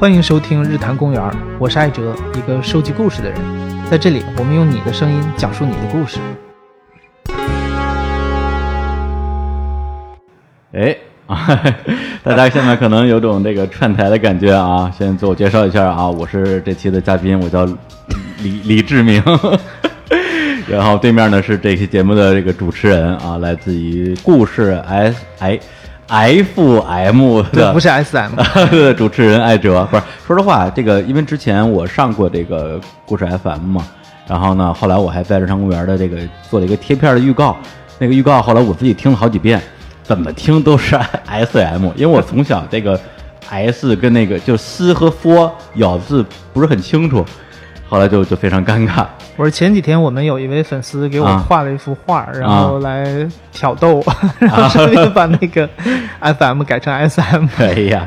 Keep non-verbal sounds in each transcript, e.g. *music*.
欢迎收听日坛公园，我是艾哲，一个收集故事的人。在这里，我们用你的声音讲述你的故事。哎，*laughs* 大家现在可能有种这个串台的感觉啊。*laughs* 先自我介绍一下啊，我是这期的嘉宾，我叫李李志明。*laughs* 然后对面呢是这期节目的这个主持人啊，来自于故事 S I F M 的，不是 S M *laughs* 主持人艾哲。不是，说实话，这个因为之前我上过这个故事 F M 嘛，然后呢，后来我还在日常公园的这个做了一个贴片的预告，那个预告后来我自己听了好几遍，怎么听都是 S M，因为我从小这个 S 跟那个就斯和 f 咬字不是很清楚，后来就就非常尴尬。我说前几天我们有一位粉丝给我画了一幅画，然后来挑逗，*laughs* 然后顺便把那个 FM 改成 SM。*laughs* 哎呀，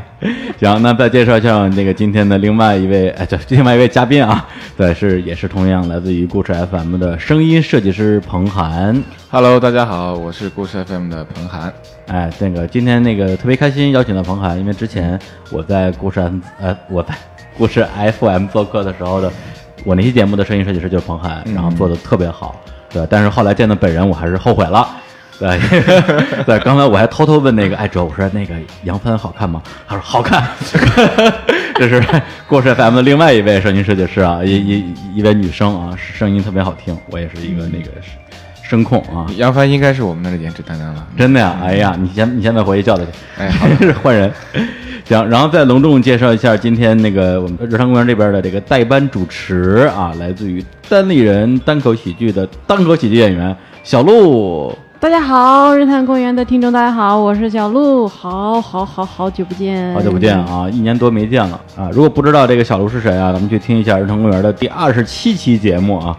行，那再介绍一下那个今天的另外一位，哎，对，另外一位嘉宾啊，对，是也是同样来自于故事 FM 的声音设计师彭涵。Hello，大家好，我是故事 FM 的彭涵。哎，那个今天那个特别开心邀请到彭涵，因为之前我在故事 FM，呃我在故事 FM 做客的时候的。我那期节目的声音设计师就是彭涵，然后做的特别好，对。但是后来见到本人，我还是后悔了，对。*laughs* 对，刚才我还偷偷问那个艾哲，我说那个杨帆好看吗？他说好看。这 *laughs* 是过世 FM 的另外一位声音设计师啊，一一一位女生啊，声音特别好听。我也是一个那个声控啊。杨帆应该是我们那个颜值担当了，真的呀？哎呀，你先你现在回去叫他去，哎，好的，*laughs* 换人。行，然后再隆重介绍一下今天那个我们日常公园这边的这个代班主持啊，来自于单立人单口喜剧的单口喜剧演员小鹿。大家好，日坛公园的听众，大家好，我是小鹿，好好好好久不见，好久不见啊，一年多没见了啊。如果不知道这个小鹿是谁啊，咱们去听一下日坛公园的第二十七期节目啊，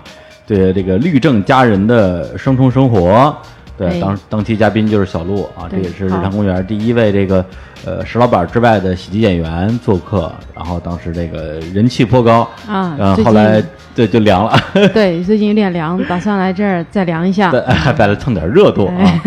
对这个律政佳人的双重生活。对，当当期嘉宾就是小鹿啊，这也是日常公园第一位这个呃石老板之外的喜剧演员做客，然后当时这个人气颇高啊，嗯后后来对就凉了，*laughs* 对，最近有点凉，打算来这儿再凉一下，*laughs* *laughs* 再来蹭点热度啊。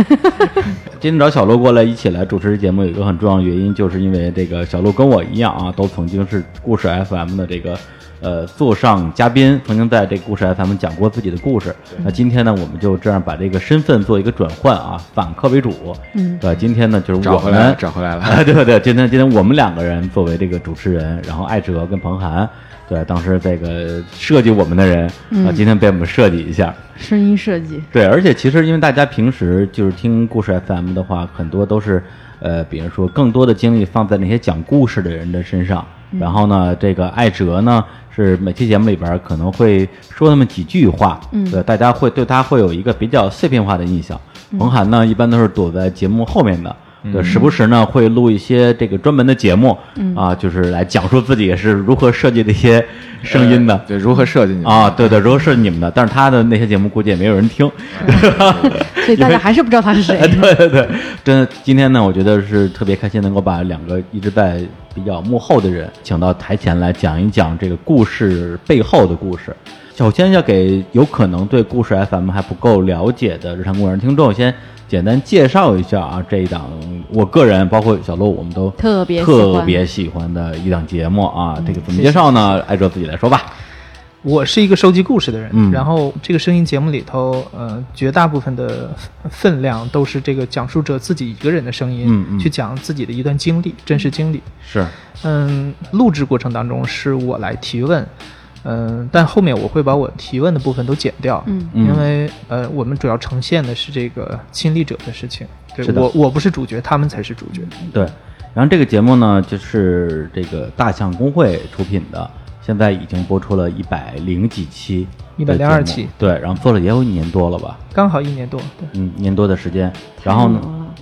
今天找小鹿过来一起来主持节目，有一个很重要的原因，就是因为这个小鹿跟我一样啊，都曾经是故事 FM 的这个。呃，座上嘉宾曾经在这个故事 FM 讲过自己的故事。那今天呢，我们就这样把这个身份做一个转换啊，反客为主。嗯，对，今天呢就是我们找回来了。*laughs* *laughs* 对对，今天今天我们两个人作为这个主持人，然后艾哲跟彭涵，对，当时这个设计我们的人啊，今天被我们设计一下声音设计。对，而且其实因为大家平时就是听故事 FM 的话，很多都是呃，比如说更多的精力放在那些讲故事的人的身上。然后呢，这个艾哲呢。是每期节目里边可能会说那么几句话，对，大家会对他会有一个比较碎片化的印象。彭涵呢，一般都是躲在节目后面的，对，时不时呢会录一些这个专门的节目，啊，就是来讲述自己是如何设计这些声音的，对，如何设计你啊，对对，如何设计你们的。但是他的那些节目估计也没有人听，所以大家 *laughs* 还是不知道他是谁。*laughs* 对对对，真的，今天呢，我觉得是特别开心，能够把两个一直在。比较幕后的人，请到台前来讲一讲这个故事背后的故事。首先要给有可能对故事 FM 还不够了解的日常公园听众，先简单介绍一下啊，这一档我个人包括小鹿，我们都特别特别喜欢的一档节目啊。这个怎么介绍呢？艾哲自己来说吧。我是一个收集故事的人，然后这个声音节目里头，呃，绝大部分的分量都是这个讲述者自己一个人的声音，去讲自己的一段经历，真实经历。是，嗯，录制过程当中是我来提问，嗯，但后面我会把我提问的部分都剪掉，嗯，因为呃，我们主要呈现的是这个亲历者的事情，对我我不是主角，他们才是主角。对，然后这个节目呢，就是这个大象公会出品的。现在已经播出了一百零几期，一百零二期，对，然后做了也有一年多了吧，刚好一年多，对，嗯，一年多的时间。然后呢，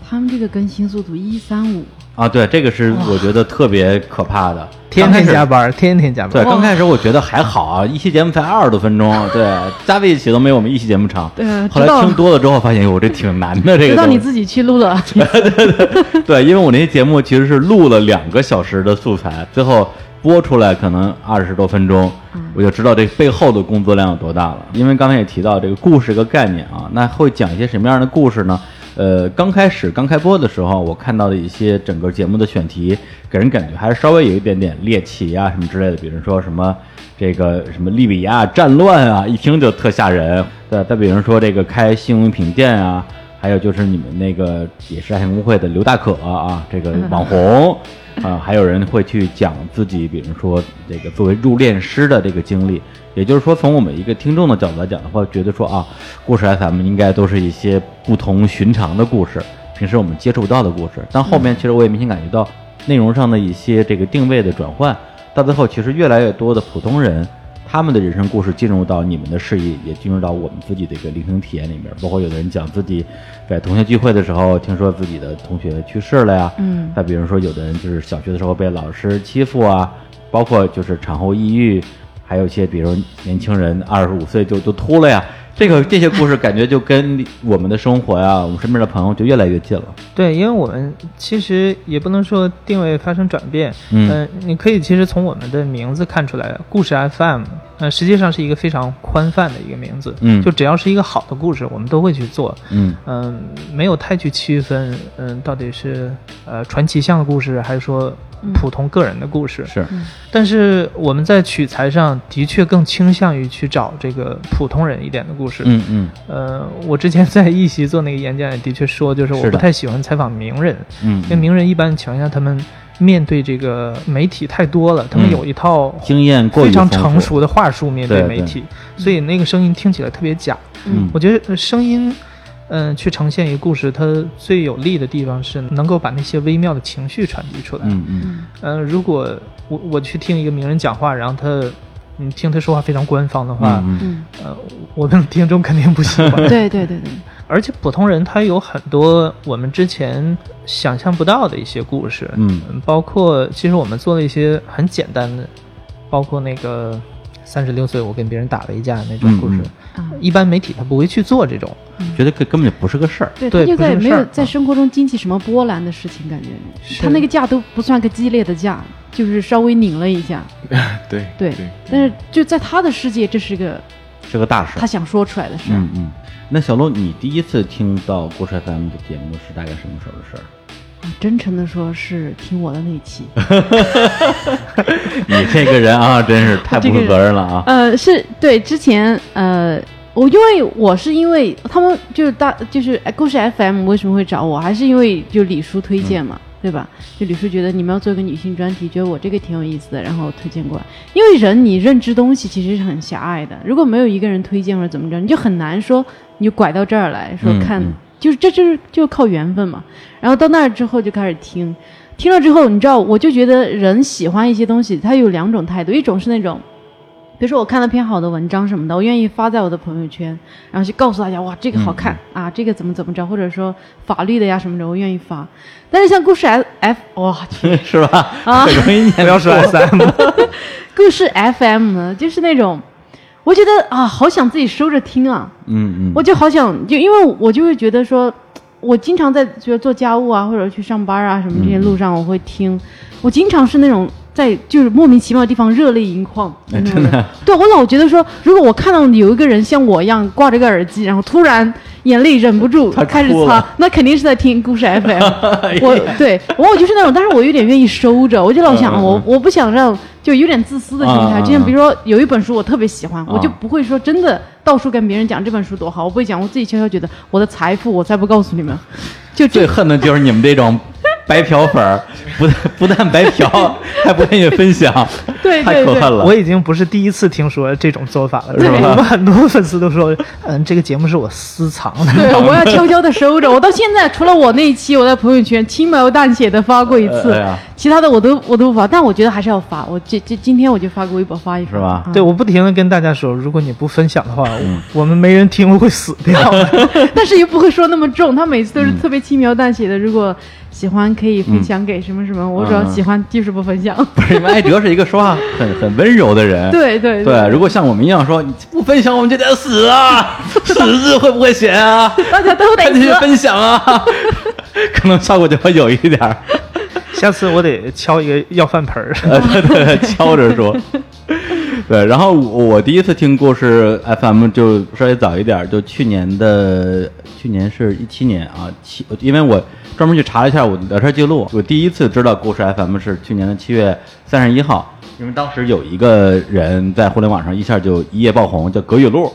他们这个更新速度一三五啊，对，这个是我觉得特别可怕的，天天加班，天天加班。对，刚开始我觉得还好啊，一期节目才二十多分钟，*laughs* 对，加在一起都没有我们一期节目长。对，后来听多了之后发现，我，这挺难的，这个。直到你自己去录了。*laughs* 对对对，对，因为我那些节目其实是录了两个小时的素材，最后。播出来可能二十多分钟，我就知道这背后的工作量有多大了。因为刚才也提到这个故事个概念啊，那会讲一些什么样的故事呢？呃，刚开始刚开播的时候，我看到的一些整个节目的选题，给人感觉还是稍微有一点点猎奇啊什么之类的，比如说什么这个什么利比亚战乱啊，一听就特吓人。再再比如说这个开信用品店啊，还有就是你们那个也是爱情公会的刘大可啊，这个 *laughs* 网红。啊，还有人会去讲自己，比如说这个作为入殓师的这个经历，也就是说，从我们一个听众的角度来讲的话，觉得说啊，故事 FM 应该都是一些不同寻常的故事，平时我们接触不到的故事。但后面其实我也明显感觉到内容上的一些这个定位的转换，到最后其实越来越多的普通人。他们的人生故事进入到你们的视野，也进入到我们自己的一个聆听体验里面。包括有的人讲自己在同学聚会的时候，听说自己的同学去世了呀。嗯。再比如说，有的人就是小学的时候被老师欺负啊，包括就是产后抑郁，还有一些比如年轻人二十五岁就就秃了呀。这个这些故事感觉就跟我们的生活呀，我们身边的朋友就越来越近了。对，因为我们其实也不能说定位发生转变，嗯，你可以其实从我们的名字看出来，故事 FM，呃，实际上是一个非常宽泛的一个名字，嗯，就只要是一个好的故事，我们都会去做，嗯。嗯，没有太去区分，嗯，到底是呃传奇向的故事，还是说。普通个人的故事是，但是我们在取材上的确更倾向于去找这个普通人一点的故事。嗯嗯。呃，我之前在一席做那个演讲也的确说，就是我不太喜欢采访名人。嗯。因为名人一般情况下，他们面对这个媒体太多了，他们有一套经验非常成熟的话术面对媒体，所以那个声音听起来特别假。嗯。我觉得声音。嗯，去呈现一个故事，它最有利的地方是能够把那些微妙的情绪传递出来。嗯嗯。嗯，如果我我去听一个名人讲话，然后他，你听他说话非常官方的话，嗯呃，我们听众肯定不喜欢。*laughs* 对对对对。而且普通人他有很多我们之前想象不到的一些故事。嗯。包括其实我们做了一些很简单的，包括那个三十六岁我跟别人打了一架那种故事。一般媒体他不会去做这种。觉得根根本就不是个事儿，对，他就在没有在生活中激起什么波澜的事情，感觉他那个架都不算个激烈的架，就是稍微拧了一下。*laughs* 对对，但是就在他的世界，这是个是个大事，他想说出来的事。嗯嗯。那小鹿，你第一次听到郭帅 FM 的节目是大概什么时候的事儿？真诚的说，是听我的那期。*laughs* 你这个人啊，真是太不负责任了啊！呃，是对之前呃。我因为我是因为他们就是大就是故事 FM 为什么会找我，还是因为就李叔推荐嘛，对吧？就李叔觉得你们要做一个女性专题，觉得我这个挺有意思的，然后推荐过来。因为人你认知东西其实是很狭隘的，如果没有一个人推荐或者怎么着，你就很难说你就拐到这儿来说看，就是这就是就靠缘分嘛。然后到那儿之后就开始听，听了之后你知道，我就觉得人喜欢一些东西，他有两种态度，一种是那种。比如说我看了篇好的文章什么的，我愿意发在我的朋友圈，然后去告诉大家，哇，这个好看啊，这个怎么怎么着，或者说法律的呀什么的，我愿意发。但是像故事 F F，哇，*laughs* 是吧？啊，容易念，*laughs* 不要说 SM。*laughs* 故事 FM 呢，就是那种，我觉得啊，好想自己收着听啊。嗯嗯。我就好想，就因为我就会觉得说，我经常在就做家务啊，或者去上班啊什么这些路上，我会听。我经常是那种。在就是莫名其妙的地方热泪盈眶，真的。对我老觉得说，如果我看到有一个人像我一样挂着个耳机，然后突然眼泪忍不住 *laughs* 开始擦，那肯定是在听故事 FM。*laughs* 我对我我就是那种，但是我有点愿意收着，我就老想我我不想让就有点自私的心态。就像比如说有一本书我特别喜欢，我就不会说真的到处跟别人讲这本书多好，我不会讲，我自己悄悄觉得我的财富我才不告诉你们。就最恨的就是你们这种。白嫖粉儿 *laughs* 不但不但白嫖，还不愿意分享，*laughs* 对，太可恨了。我已经不是第一次听说这种做法了，是吧？我们很多粉丝都说，嗯，这个节目是我私藏的，对，我要悄悄的收着。我到现在除了我那一期我在朋友圈轻描淡写的发过一次，其他的我都我都不发。但我觉得还是要发。我今今今天我就发个微博发一发，是吧？对，我不停的跟大家说，如果你不分享的话，我们没人听会死掉。*laughs* 但是又不会说那么重，他每次都是特别轻描淡写的。如果喜欢可以分享给什么什么，我主要喜欢就是不分享。*laughs* 不是，因为艾哲是一个说话 *laughs* 很很温柔的人。对对对，如果像我们一样说你不分享我们就得死啊，*laughs* 死字会不会写啊？大家都得去分享啊，可能效果就会有一点儿。下次我得敲一个要饭盆敲着说。对，然后我第一次听故事 FM 就稍微早一点，就去年的。去年是一七年啊，七，因为我专门去查了一下我的聊天记录，我第一次知道故事 FM 是去年的七月三十一号，因为当时有一个人在互联网上一下就一夜爆红，叫葛雨露，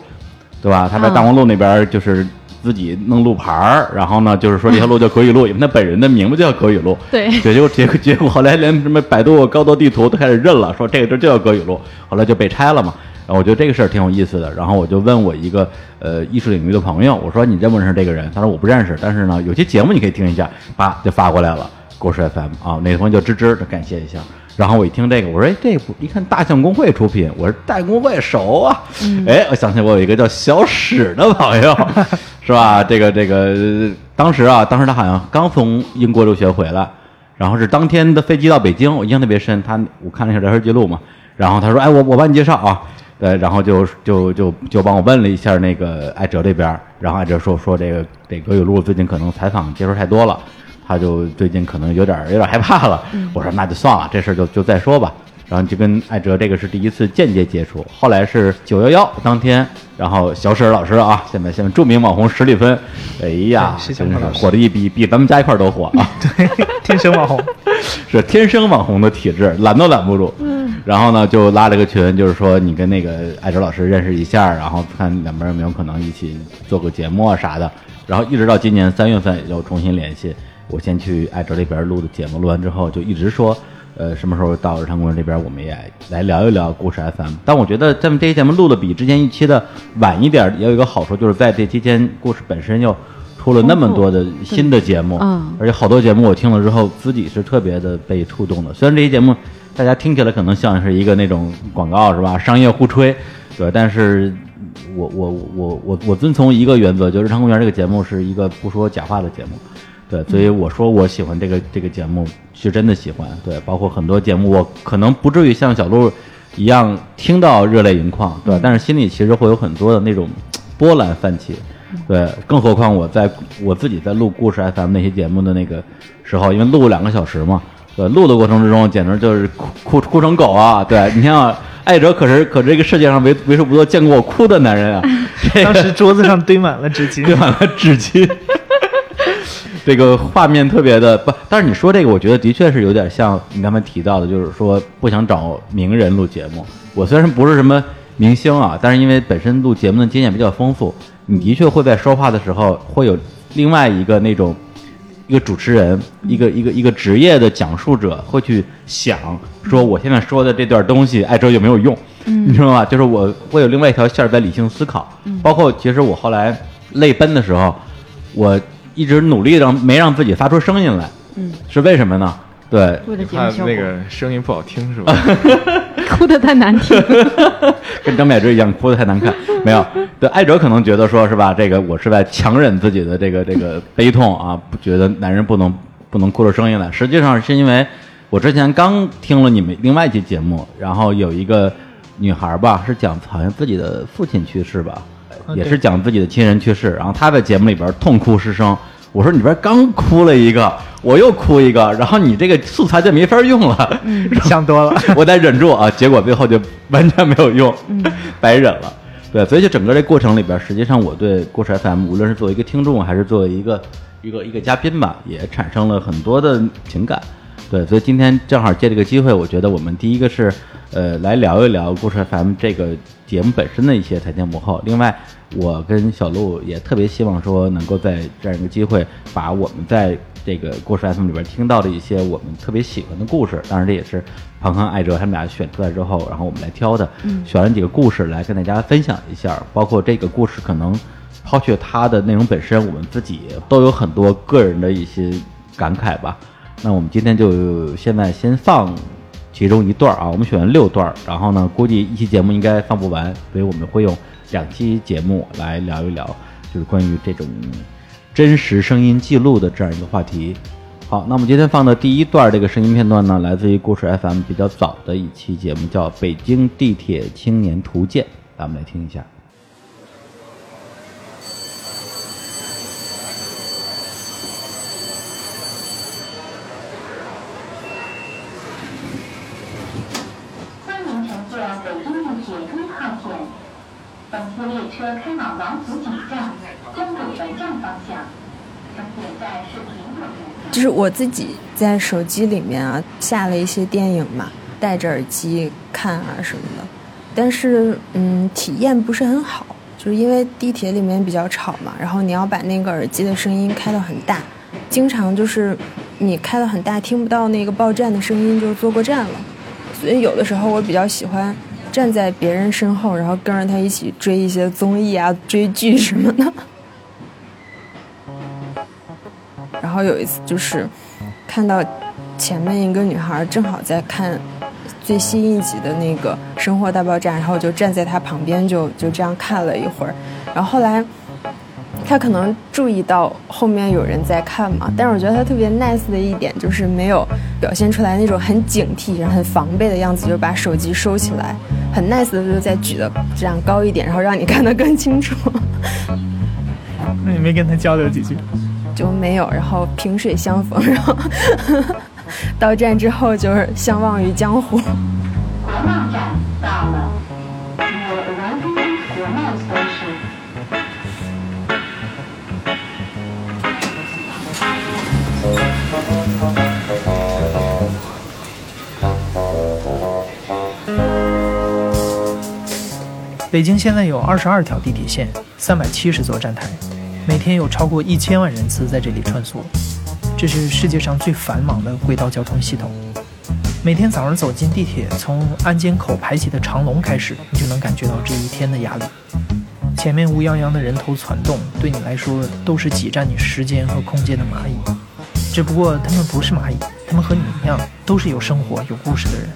对吧？他在大望路那边就是自己弄路牌儿，然后呢，就是说这条路叫葛雨路，因为他本人的名字就叫葛雨路。*laughs* 对，结果结果结果后来连什么百度高德地图都开始认了，说这个地儿就叫葛雨路，后来就被拆了嘛。然后我觉得这个事儿挺有意思的，然后我就问我一个呃艺术领域的朋友，我说你认不认识这个人？他说我不认识，但是呢有些节目你可以听一下，叭就发过来了，故事 FM 啊，那个朋友叫吱吱的感谢一下。然后我一听这个，我说哎这不一看大象公会出品，我说大象公会熟啊，哎我想起我有一个叫小史的朋友，是吧？这个这个当时啊，当时他好像刚从英国留学回来，然后是当天的飞机到北京，我印象特别深。他我看了一下聊天记录嘛，然后他说哎我我帮你介绍啊。对，然后就就就就帮我问了一下那个艾哲这边，然后艾哲说说这个这葛雨露最近可能采访接触太多了，他就最近可能有点有点害怕了。我说那就算了，这事儿就就再说吧。然后就跟艾哲这个是第一次间接接触，后来是九幺幺当天，然后小史老师啊，现在现在著名网红史里芬，哎呀，真是火的一比比咱们家一块儿都火啊！对，天生网红，*laughs* 是天生网红的体质，拦都拦不住。嗯，然后呢就拉了个群，就是说你跟那个艾哲老师认识一下，然后看两边有没有可能一起做个节目啊啥的。然后一直到今年三月份又重新联系，我先去艾哲那边录的节目，录完之后就一直说。呃，什么时候到日常公园这边，我们也来聊一聊故事 FM。但我觉得咱们这期节目录的比之前一期的晚一点，也有一个好处，就是在这期间，故事本身又出了那么多的新的节目，而且好多节目我听了之后，自己是特别的被触动的。虽然这些节目大家听起来可能像是一个那种广告是吧，*laughs* 商业互吹，对，但是我我我我我遵从一个原则，就是日常公园这个节目是一个不说假话的节目。对，所以我说我喜欢这个这个节目，是真的喜欢。对，包括很多节目，我可能不至于像小鹿一样听到热泪盈眶，对，但是心里其实会有很多的那种波澜泛起。对，更何况我在我自己在录故事 FM 那些节目的那个时候，因为录两个小时嘛，对，录的过程之中简直就是哭哭哭成狗啊！对你像艾哲，可是可这个世界上为为数不多见过我哭的男人啊！*laughs* 当时桌子上堆满了纸巾，*laughs* 堆满了纸巾。这个画面特别的不，但是你说这个，我觉得的确是有点像你刚才提到的，就是说不想找名人录节目。我虽然不是什么明星啊，但是因为本身录节目的经验比较丰富，你的确会在说话的时候会有另外一个那种一个主持人，一个一个一个职业的讲述者会去想说我现在说的这段东西，艾哲有没有用？你知道吗？就是我会有另外一条线在理性思考，包括其实我后来泪奔的时候，我。一直努力让没让自己发出声音来，嗯，是为什么呢？对，怕那个声音不好听是吧？*laughs* 哭的太难听，*laughs* 跟张柏芝一样哭的太难看。没有，对，艾哲可能觉得说是吧，这个我是在强忍自己的这个这个悲痛啊，不觉得男人不能不能哭出声音来。实际上是因为我之前刚听了你们另外一期节目，然后有一个女孩吧，是讲好像自己的父亲去世吧。也是讲自己的亲人去世，然后他在节目里边痛哭失声。我说你边刚哭了一个，我又哭一个，然后你这个素材就没法用了。想多了，我得忍住啊，结果最后就完全没有用，白忍了。对，所以就整个这过程里边，实际上我对故事 FM，无论是作为一个听众，还是作为一个一个一个嘉宾吧，也产生了很多的情感。对，所以今天正好借这个机会，我觉得我们第一个是呃来聊一聊故事 FM 这个节目本身的一些台前幕后，另外。我跟小鹿也特别希望说，能够在这样一个机会，把我们在这个故事 FM 里边听到的一些我们特别喜欢的故事，当然这也是庞康、艾哲他们俩选出来之后，然后我们来挑的，嗯选了几个故事来跟大家分享一下。包括这个故事可能抛却它的内容本身，我们自己都有很多个人的一些感慨吧。那我们今天就现在先放其中一段啊，我们选了六段，然后呢，估计一期节目应该放不完，所以我们会用。两期节目来聊一聊，就是关于这种真实声音记录的这样一个话题。好，那我们今天放的第一段这个声音片段呢，来自于故事 FM 比较早的一期节目，叫《北京地铁青年图鉴》，咱们来听一下。本次列车开往王府井站，就是我自己在手机里面啊下了一些电影嘛，戴着耳机看啊什么的，但是嗯体验不是很好，就是因为地铁里面比较吵嘛，然后你要把那个耳机的声音开到很大，经常就是你开到很大听不到那个报站的声音就坐过站了，所以有的时候我比较喜欢站在别人身后，然后跟着他一起追一些综艺啊、追剧什么的。然后有一次就是看到前面一个女孩正好在看最新一集的那个《生活大爆炸》，然后我就站在她旁边就就这样看了一会儿。然后后来她可能注意到后面有人在看嘛，但是我觉得她特别 nice 的一点就是没有表现出来那种很警惕、很防备的样子，就把手机收起来，很 nice 的就再举的这样高一点，然后让你看得更清楚。*laughs* 那你没跟他交流几句？就没有，然后萍水相逢，然后 *laughs* 到站之后就是相忘于江湖。北京现在有二十二条地铁线，三百七十座站台。每天有超过一千万人次在这里穿梭，这是世界上最繁忙的轨道交通系统。每天早上走进地铁，从安检口排起的长龙开始，你就能感觉到这一天的压力。前面乌泱泱的人头攒动，对你来说都是挤占你时间和空间的蚂蚁。只不过他们不是蚂蚁，他们和你一样，都是有生活、有故事的人，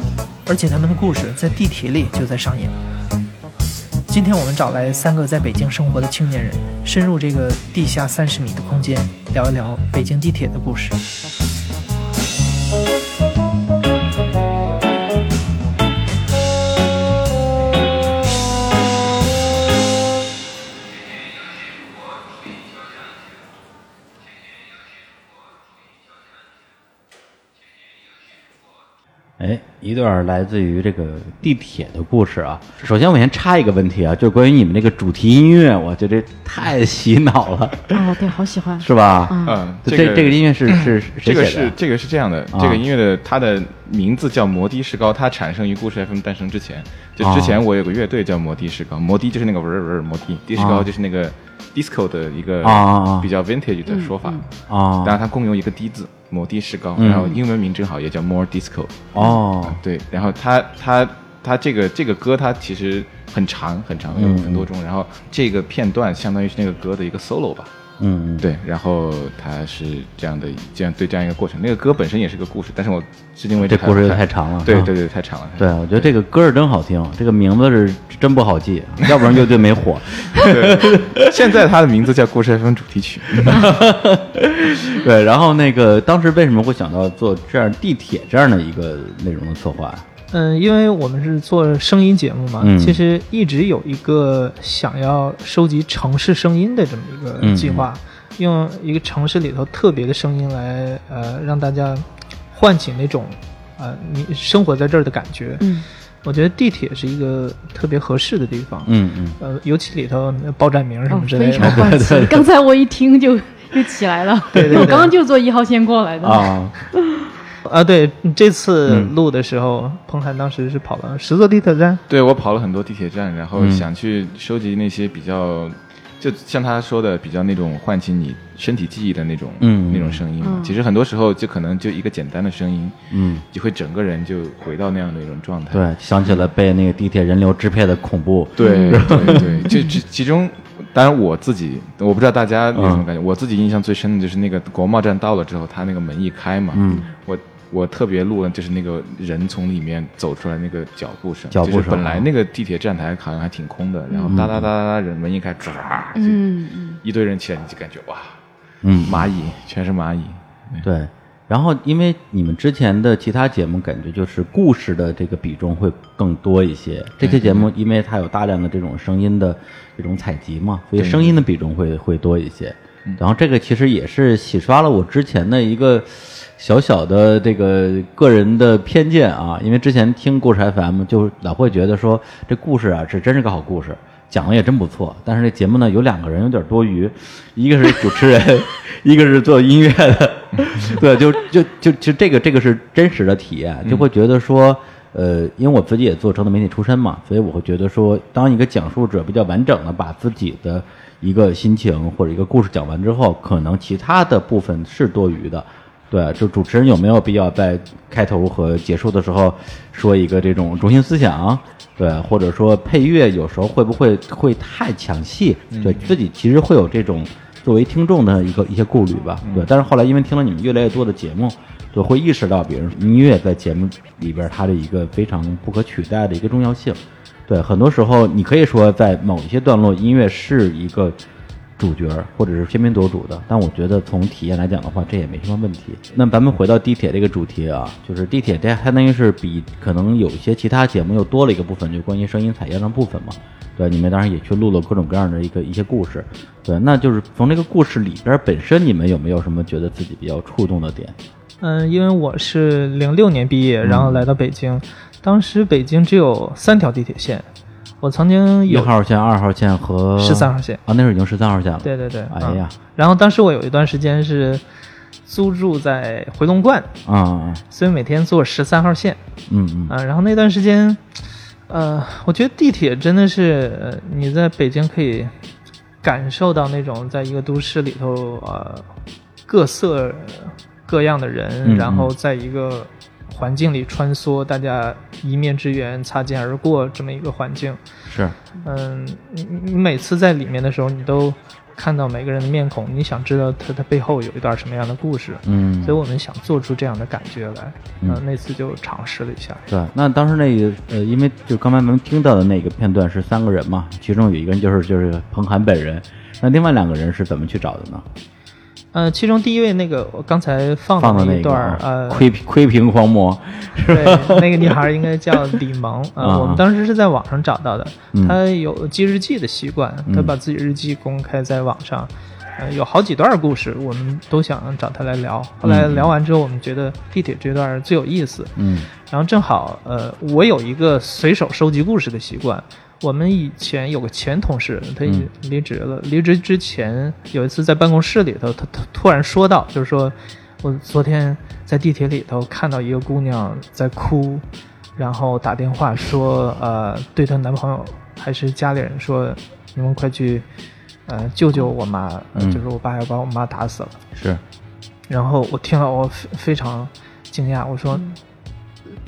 而且他们的故事在地铁里就在上演。今天我们找来三个在北京生活的青年人，深入这个地下三十米的空间，聊一聊北京地铁的故事。段来自于这个地铁的故事啊。首先，我先插一个问题啊，就是关于你们那个主题音乐，我觉得太洗脑了。哦，对，好喜欢，是吧？嗯，这这个音乐是是这个是这个是这样的，这个音乐的它的名字叫摩的士高，它产生于故事 FM 诞生之前。就之前我有个乐队叫摩的士高，摩的就是那个文文摩的，的士高就是那个 disco 的一个比较 vintage 的说法啊。当然它共用一个的字。摩的士高，然后英文名正好也叫 More Disco。哦，对，然后他他他这个这个歌它其实很长很长，有很多种，然后这个片段相当于是那个歌的一个 solo 吧。嗯，对，然后他是这样的，这样对这样一个过程。那个歌本身也是个故事，但是我至今为止这故事太长了。对对对，太长了。对，我觉得这个歌是真好听，这个名字是真不好记，要不然乐队没火。现在它的名字叫《故事 FM》主题曲。*laughs* 对，然后那个当时为什么会想到做这样地铁这样的一个内容的策划？嗯，因为我们是做声音节目嘛，其实一直有一个想要收集城市声音的这么一个计划，用一个城市里头特别的声音来，呃，让大家唤起那种，呃，你生活在这儿的感觉。嗯，我觉得地铁是一个特别合适的地方。嗯嗯，呃，尤其里头报站名什么之类的。非常 *laughs* 欢喜。刚才我一听就就起来了。对 *laughs* 对，我刚刚就坐一号线过来的。啊。啊，对，这次录的时候，彭涵当时是跑了十座地铁站。对，我跑了很多地铁站，然后想去收集那些比较，就像他说的，比较那种唤起你身体记忆的那种，嗯，那种声音。其实很多时候就可能就一个简单的声音，嗯，就会整个人就回到那样的一种状态。对，想起了被那个地铁人流支配的恐怖。对对对，*laughs* 就其其中，当然我自己，我不知道大家有什么感觉。我自己印象最深的就是那个国贸站到了之后，他那个门一开嘛，嗯，我。我特别录了，就是那个人从里面走出来那个脚步声，脚步声。本来那个地铁站台好像还挺空的，然后哒哒哒哒哒，人门一开，唰，嗯嗯，一堆人起来，你就感觉哇，嗯，蚂蚁全是蚂蚁。对，然后因为你们之前的其他节目，感觉就是故事的这个比重会更多一些。这期节目因为它有大量的这种声音的这种采集嘛，所以声音的比重会会多一些。然后这个其实也是洗刷了我之前的一个。小小的这个个人的偏见啊，因为之前听故事 FM 就老会觉得说这故事啊是真是个好故事，讲的也真不错。但是这节目呢，有两个人有点多余，一个是主持人，*laughs* 一个是做音乐的。*laughs* 对，就就就就这个这个是真实的体验，就会觉得说，呃，因为我自己也做传统媒体出身嘛，所以我会觉得说，当一个讲述者比较完整的把自己的一个心情或者一个故事讲完之后，可能其他的部分是多余的。对，就主持人有没有必要在开头和结束的时候说一个这种中心思想？对，或者说配乐有时候会不会会太抢戏？对自己其实会有这种作为听众的一个一些顾虑吧。对，但是后来因为听了你们越来越多的节目，就会意识到，比如音乐在节目里边它的一个非常不可取代的一个重要性。对，很多时候你可以说在某一些段落，音乐是一个。主角或者是喧宾夺主的，但我觉得从体验来讲的话，这也没什么问题。那咱们回到地铁这个主题啊，就是地铁，这相当于是比可能有一些其他节目又多了一个部分，就关于声音采样的部分嘛。对，你们当然也去录了各种各样的一个一些故事。对，那就是从这个故事里边本身，你们有没有什么觉得自己比较触动的点？嗯，因为我是零六年毕业，然后来到北京，当时北京只有三条地铁线。我曾经一号线、二号线和十三号线啊，那时候已经十三号线了。对对对，哎呀，然后当时我有一段时间是租住在回龙观啊，所以每天坐十三号线。嗯嗯啊，然后那段时间，呃，我觉得地铁真的是你在北京可以感受到那种在一个都市里头呃各色各样的人，然后在一个。环境里穿梭，大家一面之缘，擦肩而过，这么一个环境。是，嗯，你你每次在里面的时候，你都看到每个人的面孔，你想知道他他背后有一段什么样的故事，嗯，所以我们想做出这样的感觉来，嗯，那次就尝试了一下。对，那当时那个呃，因为就刚才咱们听到的那个片段是三个人嘛，其中有一个人就是就是彭涵本人，那另外两个人是怎么去找的呢？呃，其中第一位那个我刚才放的那一段呃，窥窥屏狂魔，对，那个女孩应该叫李萌 *laughs* 啊。我们当时是在网上找到的，她有记日记的习惯，她把自己日记公开在网上，呃，有好几段故事，我们都想找她来聊。后来聊完之后，我们觉得地铁这段最有意思，嗯，然后正好呃，我有一个随手收集故事的习惯。我们以前有个前同事，他已经离职了。离职之前有一次在办公室里头，他他突然说到，就是说我昨天在地铁里头看到一个姑娘在哭，然后打电话说，呃，对她男朋友还是家里人说，你们快去，呃，救救我妈，就是我爸要把我妈打死了。是。然后我听了，我非非常惊讶，我说。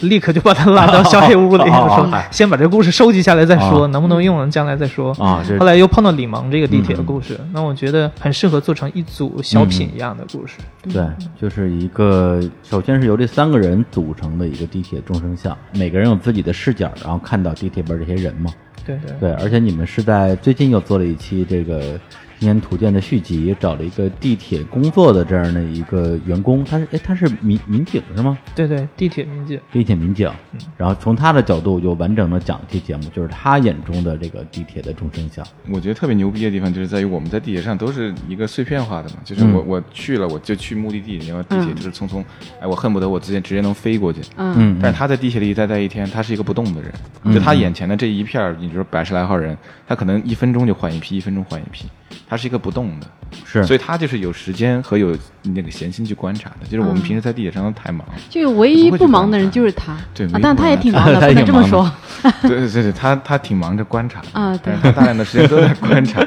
立刻就把他拉到小黑屋里，说：“先把这故事收集下来再说，能不能用，将来再说。”啊，后来又碰到李萌这个地铁的故事，那我觉得很适合做成一组小品一样的故事。对，就是一个，首先是由这三个人组成的一个地铁众生相，每个人有自己的视角，然后看到地铁边这些人嘛。对对对，而且你们是在最近又做了一期这个。今年图鉴的续集找了一个地铁工作的这样的一个员工，他是哎他是民民警是吗？对对，地铁民警，地铁民警。然后从他的角度就完整的讲一期节目，就是他眼中的这个地铁的众生相。我觉得特别牛逼的地方就是在于我们在地铁上都是一个碎片化的嘛，就是我我去了我就去目的地，然后地铁就是匆匆，哎我恨不得我直接直接能飞过去。嗯。但是他在地铁里待待一天，他是一个不动的人，就他眼前的这一片，你比如说百十来号人，他可能一分钟就换一批，一分钟换一批。他是一个不动的，是，所以他就是有时间和有那个闲心去观察的。就是我们平时在地铁上都太忙，就唯一不忙的人就是他，对，但他也挺忙的，不能这么说。*laughs* 对对对，他他挺忙着观察啊，对，他大量的时间都在观察。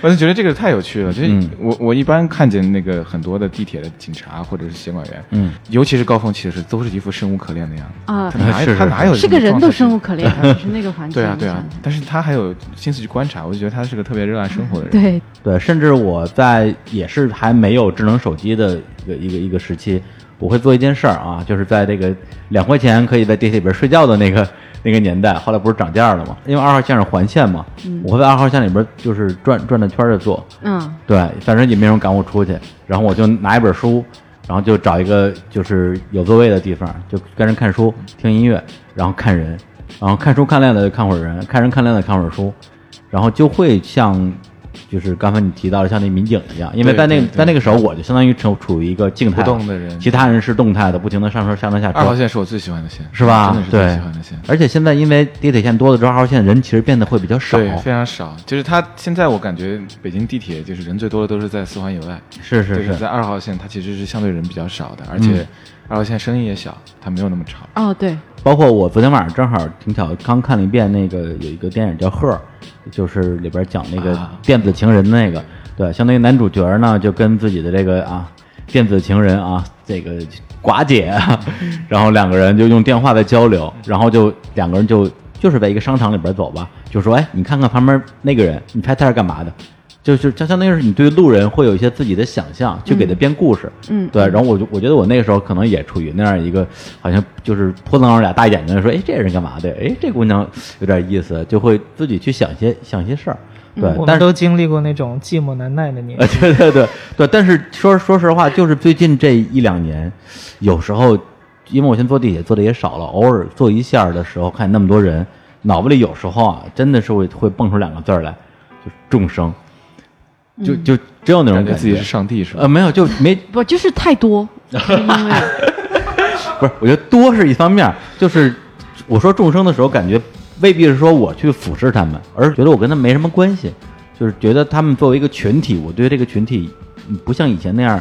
我就觉得这个太有趣了，就是我我一般看见那个很多的地铁的警察或者是协管员，嗯，尤其是高峰期的时候，都是一副生无可恋的样子啊，他哪有 *laughs* 他哪有是个人都生无可恋，*laughs* 是那个环境。对啊对啊，但是他还有心思去观察，我就觉得他是个特别热爱生活的人。对对，甚至我在也是还没有智能手机的一个一个一个时期，我会做一件事儿啊，就是在这个两块钱可以在地铁里边睡觉的那个。那个年代，后来不是涨价了吗？因为二号线是环线嘛，我会在二号线里边就是转转着圈的坐。嗯，对，反正也没人赶我出去，然后我就拿一本书，然后就找一个就是有座位的地方，就跟人看书、听音乐，然后看人，然后看书看累了就看会儿人，看人看累了看会儿书，然后就会像就是刚才你提到的像那民警一样，因为在那在那个时候我就相当于处处于一个静态不动的人，其他人是动态的，不停的上车上车下车。二号线是我最喜欢的线，是吧？真的是最喜欢的线。而且现在因为地铁线多了之后，二号线人其实变得会比较少，对，非常少。就是它现在我感觉北京地铁就是人最多的都是在四环以外，是是是，在二号线它其实是相对人比较少的，而且二号线声音也小，它没有那么吵。哦，对。包括我昨天晚上正好挺巧，刚看了一遍那个有一个电影叫《赫》，就是里边讲那个电子情人的那个，对，相当于男主角呢就跟自己的这个啊电子情人啊这个寡姐，*laughs* 然后两个人就用电话在交流，然后就两个人就就是在一个商场里边走吧，就说哎你看看旁边那个人，你猜他是干嘛的？就是相相当于是你对路人会有一些自己的想象，去给他编故事，嗯，对。然后我就我觉得我那个时候可能也处于那样一个，好像就是扑棱着俩大眼睛说，哎，这人干嘛的？哎，这姑娘有点意思，就会自己去想些想些事儿，对。我们都经历过那种寂寞难耐的年纪，对对对对。但是说说实话，就是最近这一两年，有时候因为我现在坐地铁坐的也少了，偶尔坐一下的时候，看那么多人，脑子里有时候啊，真的是会会蹦出两个字来，就是众生。就就只有那种感觉自己是上帝是吧？呃，没有，就没 *laughs* 不就是太多，因 *laughs* 为不是，我觉得多是一方面，就是我说众生的时候，感觉未必是说我去俯视他们，而是觉得我跟他没什么关系，就是觉得他们作为一个群体，我对这个群体不像以前那样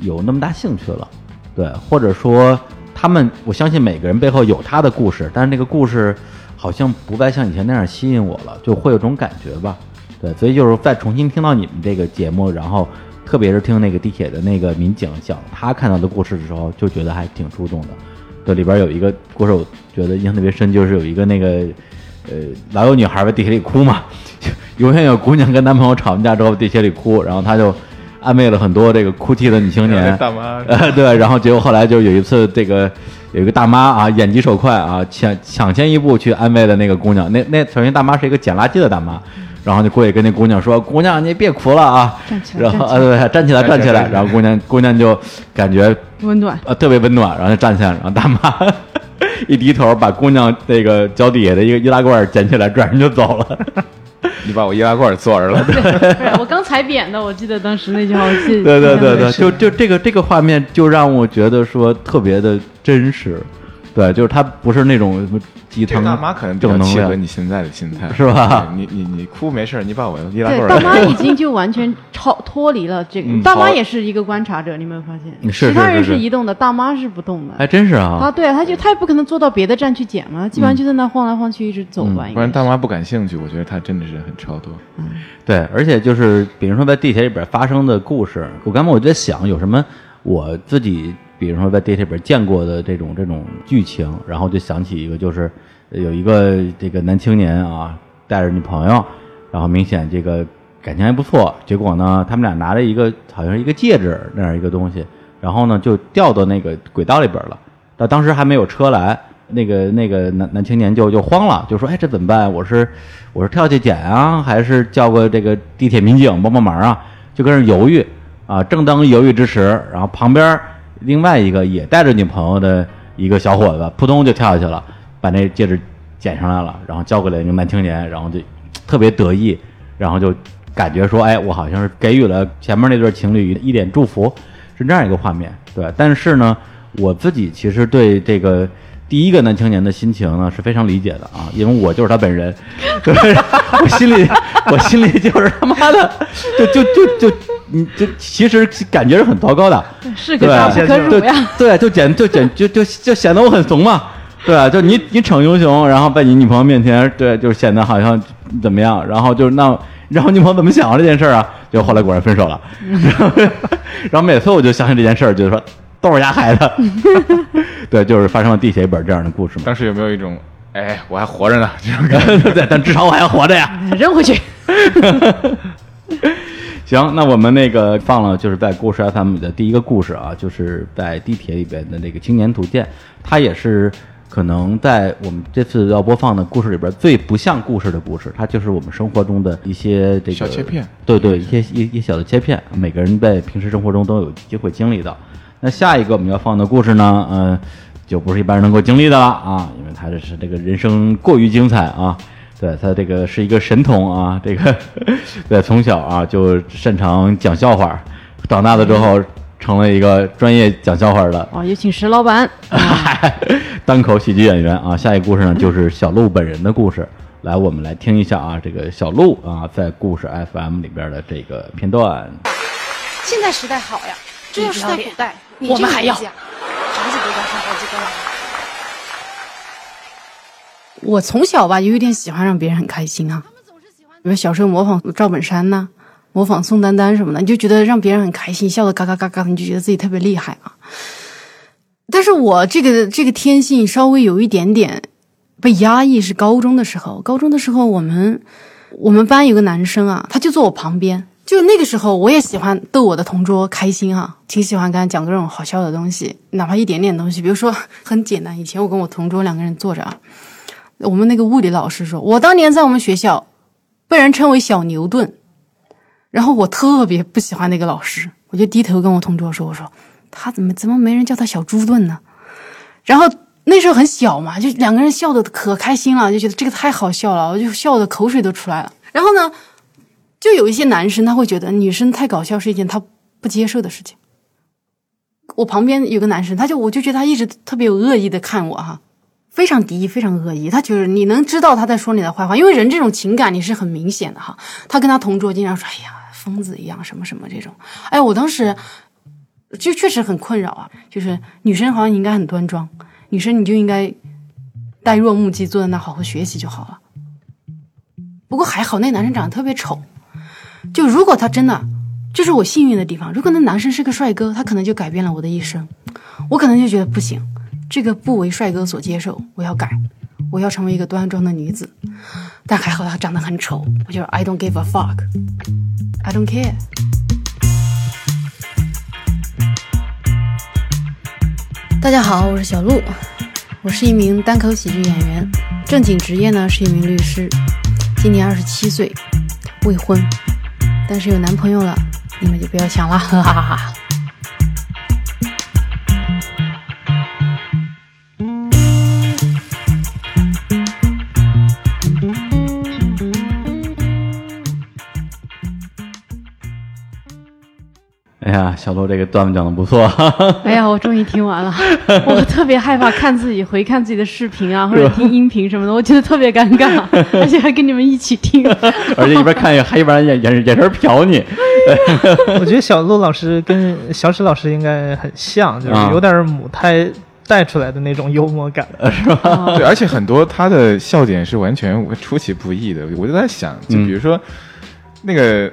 有那么大兴趣了，对，或者说他们，我相信每个人背后有他的故事，但是那个故事好像不再像以前那样吸引我了，就会有种感觉吧。对，所以就是再重新听到你们这个节目，然后特别是听那个地铁的那个民警讲他看到的故事的时候，就觉得还挺触动的。对，里边有一个故事，我觉得印象特别深，就是有一个那个呃，老有女孩在地铁里哭嘛，*laughs* 永远有姑娘跟男朋友吵完架之后地铁里哭，然后他就安慰了很多这个哭泣的女青年。大妈。呃，*laughs* 对，然后结果后来就有一次，这个有一个大妈啊，眼疾手快啊，抢抢先一步去安慰了那个姑娘。那那首先大妈是一个捡垃圾的大妈。然后就过去跟那姑娘说：“姑娘，你别哭了啊！”然后呃，对，站起来，站起来。然后姑娘，姑娘就感觉温暖，呃，特别温暖。然后就站起来，然后大妈 *laughs* 一低头，把姑娘那个脚底下的一个易拉罐捡起来，转身就走了。*laughs* 你把我易拉罐坐着了。对，我刚踩扁的，我记得当时那句话，我记。对对对对，就就这个这个画面，就让我觉得说特别的真实。对，就是他不是那种什么。鸡汤大妈可能比较契合你现在的心态，是吧？你你你哭没事，你把我易拉罐。大妈已经就完全超脱离了这个。大妈也是一个观察者，你没有发现？是其他人是移动的，大妈是不动的。还真是啊！啊，对啊，他就他也不可能坐到别的站去捡嘛，基本上就在那晃来晃去，一直走完。不然大妈不感兴趣，我觉得她真的是很超脱。嗯，对，而且就是比如说在地铁里边发生的故事，我刚才我在想有什么我自己，比如说在地铁里边见过的这种这种剧情，然后就想起一个就是。有一个这个男青年啊，带着女朋友，然后明显这个感情还不错。结果呢，他们俩拿着一个好像是一个戒指那样一个东西，然后呢就掉到那个轨道里边了。到当时还没有车来，那个那个男男青年就就慌了，就说：“哎，这怎么办？我是我是跳下去捡啊，还是叫个这个地铁民警帮帮忙啊？”就跟那犹豫啊。正当犹豫之时，然后旁边另外一个也带着女朋友的一个小伙子，扑通就跳下去了。把那戒指捡上来了，然后交给了那个男青年，然后就特别得意，然后就感觉说：“哎，我好像是给予了前面那对情侣一点祝福，是这样一个画面。”对，但是呢，我自己其实对这个第一个男青年的心情呢是非常理解的啊，因为我就是他本人，*laughs* *laughs* *laughs* 我心里我心里就是他妈的，就就就就你就其实感觉是很糟糕的，是个渣不可辱呀，对，就简就简就就就显得我很怂嘛。对啊，就你你逞英雄，然后在你女朋友面前，对，就显得好像怎么样，然后就那，然后女朋友怎么想这件事儿啊？就后来果然分手了。*laughs* 然后每次我就相信这件事儿，就是说都是丫孩子。*laughs* 对，就是发生了地铁一本这样的故事嘛。当时有没有一种，哎，我还活着呢这种感觉？*laughs* 对，但至少我还活着呀。扔回去。行，那我们那个放了，就是在故事 FM 里的第一个故事啊，就是在地铁里边的那个青年图鉴，它也是。可能在我们这次要播放的故事里边，最不像故事的故事，它就是我们生活中的一些这个小切片。对对，一些一一小的切片，每个人在平时生活中都有机会经历到。那下一个我们要放的故事呢，嗯，就不是一般人能够经历的了啊，因为它这是这个人生过于精彩啊。对他这个是一个神童啊，这个 *laughs* 对从小啊就擅长讲笑话，长大了之后成了一个专业讲笑话的。哦，有请石老板，*laughs* 单口喜剧演员啊。下一个故事呢就是小鹿本人的故事，来我们来听一下啊，这个小鹿啊在故事 FM 里边的这个片段。现在时代好呀，这要是在古代，我们还要好几个要上好几个了。我从小吧，有一点喜欢让别人很开心啊。比如小时候模仿赵本山呐、模仿宋丹丹什么的，你就觉得让别人很开心，笑得嘎嘎嘎嘎，你就觉得自己特别厉害啊。但是我这个这个天性稍微有一点点被压抑，是高中的时候。高中的时候，我们我们班有个男生啊，他就坐我旁边。就那个时候，我也喜欢逗我的同桌开心哈、挺喜欢跟他讲各种好笑的东西，哪怕一点点东西，比如说很简单。以前我跟我同桌两个人坐着啊，我们那个物理老师说，我当年在我们学校被人称为小牛顿，然后我特别不喜欢那个老师，我就低头跟我同桌说，我说他怎么怎么没人叫他小猪顿呢？然后那时候很小嘛，就两个人笑的可开心了，就觉得这个太好笑了，我就笑的口水都出来了。然后呢，就有一些男生他会觉得女生太搞笑是一件他不接受的事情。我旁边有个男生，他就我就觉得他一直特别有恶意的看我哈，非常敌意，非常恶意。他就是你能知道他在说你的坏话，因为人这种情感你是很明显的哈。他跟他同桌经常说：“哎呀，疯子一样，什么什么这种。”哎，我当时就确实很困扰啊。就是女生好像应该很端庄，女生你就应该呆若木鸡，坐在那好好学习就好了。不过还好，那男生长得特别丑。就如果他真的，这是我幸运的地方。如果那男生是个帅哥，他可能就改变了我的一生。我可能就觉得不行，这个不为帅哥所接受，我要改，我要成为一个端庄的女子。但还好他长得很丑，我就 I don't give a fuck，I don't care。大家好，我是小鹿，我是一名单口喜剧演员，正经职业呢是一名律师，今年二十七岁，未婚，但是有男朋友了，你们就不要想了，哈哈哈哈。哎呀，小鹿这个段子讲的不错，*laughs* 哎呀，我终于听完了。我特别害怕看自己回看自己的视频啊，*laughs* 或者听音频什么的，我觉得特别尴尬，*laughs* 而且还跟你们一起听。而且一边看还一边眼眼眼神瞟你。我觉得小鹿老师跟小史老师应该很像，就是啊有点母胎带出来的那种幽默感。是吧？对，而且很多他的笑点是完全出其不意的。我就在想，就比如说、那个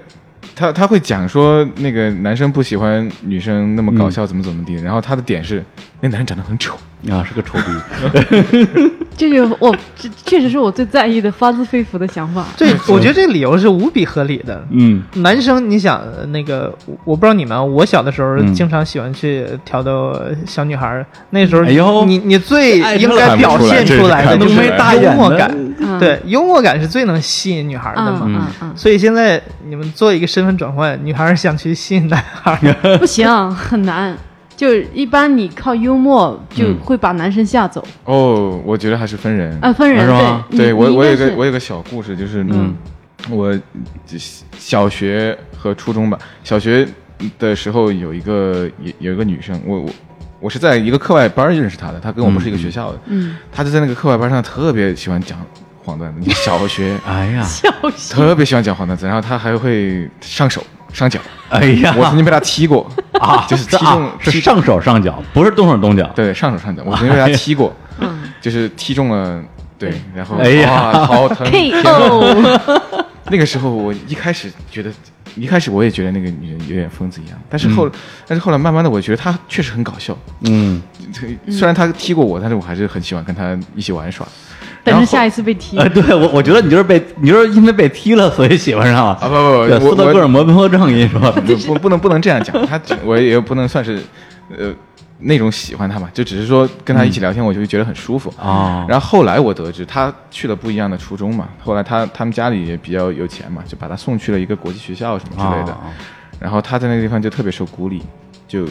他他会讲说那个男生不喜欢女生那么搞笑，怎么怎么地，然后他的点是那男人长得很丑。啊，是个丑逼。*laughs* 这就我这确实是我最在意的，发自肺腑的想法。对我觉得这个理由是无比合理的。嗯，男生，你想呃那个，我我不知道你们啊，我小的时候嗯经常喜欢去挑逗小女孩儿，那时候哎呦你你最哎应该表现出来的就是幽默感，嗯对，幽默感是最能吸引女孩的嘛。嗯嗯嗯，所以现在你们做一个身份转换，女孩儿想去吸引男孩儿，*laughs* 不行，很难。就是一般你靠幽默就会把男生吓走。哦，我觉得还是分人。啊，分人是吗对，对我我有个我有个小故事，就是嗯我小学和初中吧，小学的时候有一个有有一个女生，我我我是在一个课外班认识她的，她跟我们是一个学校的，嗯，她就在那个课外班上特别喜欢讲黄段子，你小学 *laughs* 哎呀，小学。特别喜欢讲黄段子，然后他还会上手上脚，哎呀，我曾经被他踢过 *laughs* 啊，就是踢啊中踢是上手上脚，不是动手动脚。对上手上脚，*laughs* 我曾经被他踢过，嗯就是踢中了。对，然后哎呀哇，好疼！，KO，那个时候我一开始觉得，一开始我也觉得那个女人有点疯子一样，但是后，但是后来慢慢的，我觉得她确实很搞笑。嗯，虽然她踢过我，但是我还是很喜欢跟她一起玩耍。等着下一次被踢。呃，对我我觉得你就是被你就是因为被踢了，所以喜欢上了啊不不不，斯德哥尔摩综合症，跟你说不不不能不能这样讲，他我也不能算是呃那种喜欢他吧，就只是说跟他一起聊天，我就会觉得很舒服。啊，然后后来我得知他去了不一样的初中嘛，后来他他们家里也比较有钱嘛，就把他送去了一个国际学校什么之类的。啊然后他在那个地方就特别受孤立，就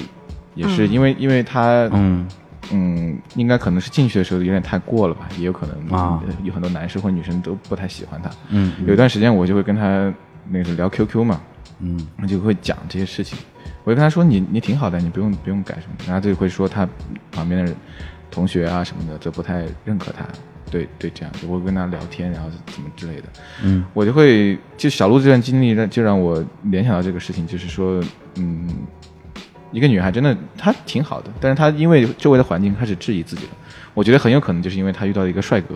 也是因为、因为他嗯嗯，应该可能是进去的时候有点太过了吧，也有可能啊，有很多男生或女生都不太喜欢他。嗯，有一段时间我就会跟他那个聊 QQ 嘛，嗯，我就会讲这些事情。我就跟他说：“你你挺好的，你不用不用改什么。”然后他就会说他旁边的同学啊什么的都不太认可他。对对，这样就会跟他聊天，然后怎么之类的。嗯，我就会就小鹿这段经历让就让我联想到这个事情，就是说，嗯。一个女孩真的她挺好的，但是她因为周围的环境开始质疑自己了。我觉得很有可能就是因为她遇到了一个帅哥，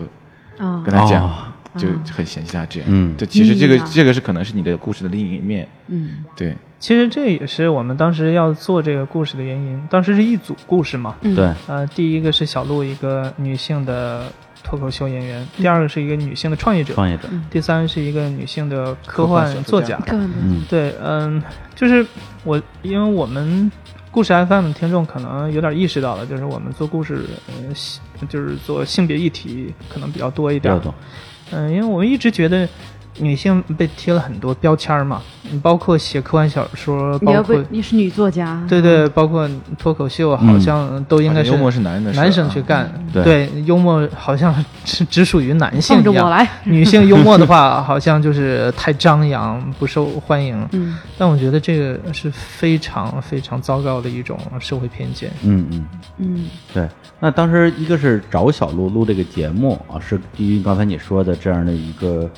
啊，跟她讲就很嫌弃她这样。嗯，对，其实这个这个是可能是你的故事的另一面。嗯，对。其实这也是我们当时要做这个故事的原因。当时是一组故事嘛。对。呃，第一个是小鹿，一个女性的脱口秀演员；第二个是一个女性的创业者；创业者。第三是一个女性的科幻作家。嗯，对，嗯，就是我，因为我们。故事 FM 听众可能有点意识到了，就是我们做故事，嗯，就是做性别议题可能比较多一点。嗯，因为我们一直觉得。女性被贴了很多标签嘛，你包括写科幻小说，包括你是女作家，对对，包括脱口秀，好像都应该是幽默是男人的男生去干，对，幽默好像是只属于男性一样。*laughs* 女性幽默的话，好像就是太张扬，不受欢迎。嗯，但我觉得这个是非常非常糟糕的一种社会偏见。嗯嗯嗯，对。那当时一个是找小鹿录这个节目啊，是基于刚才你说的这样的一个。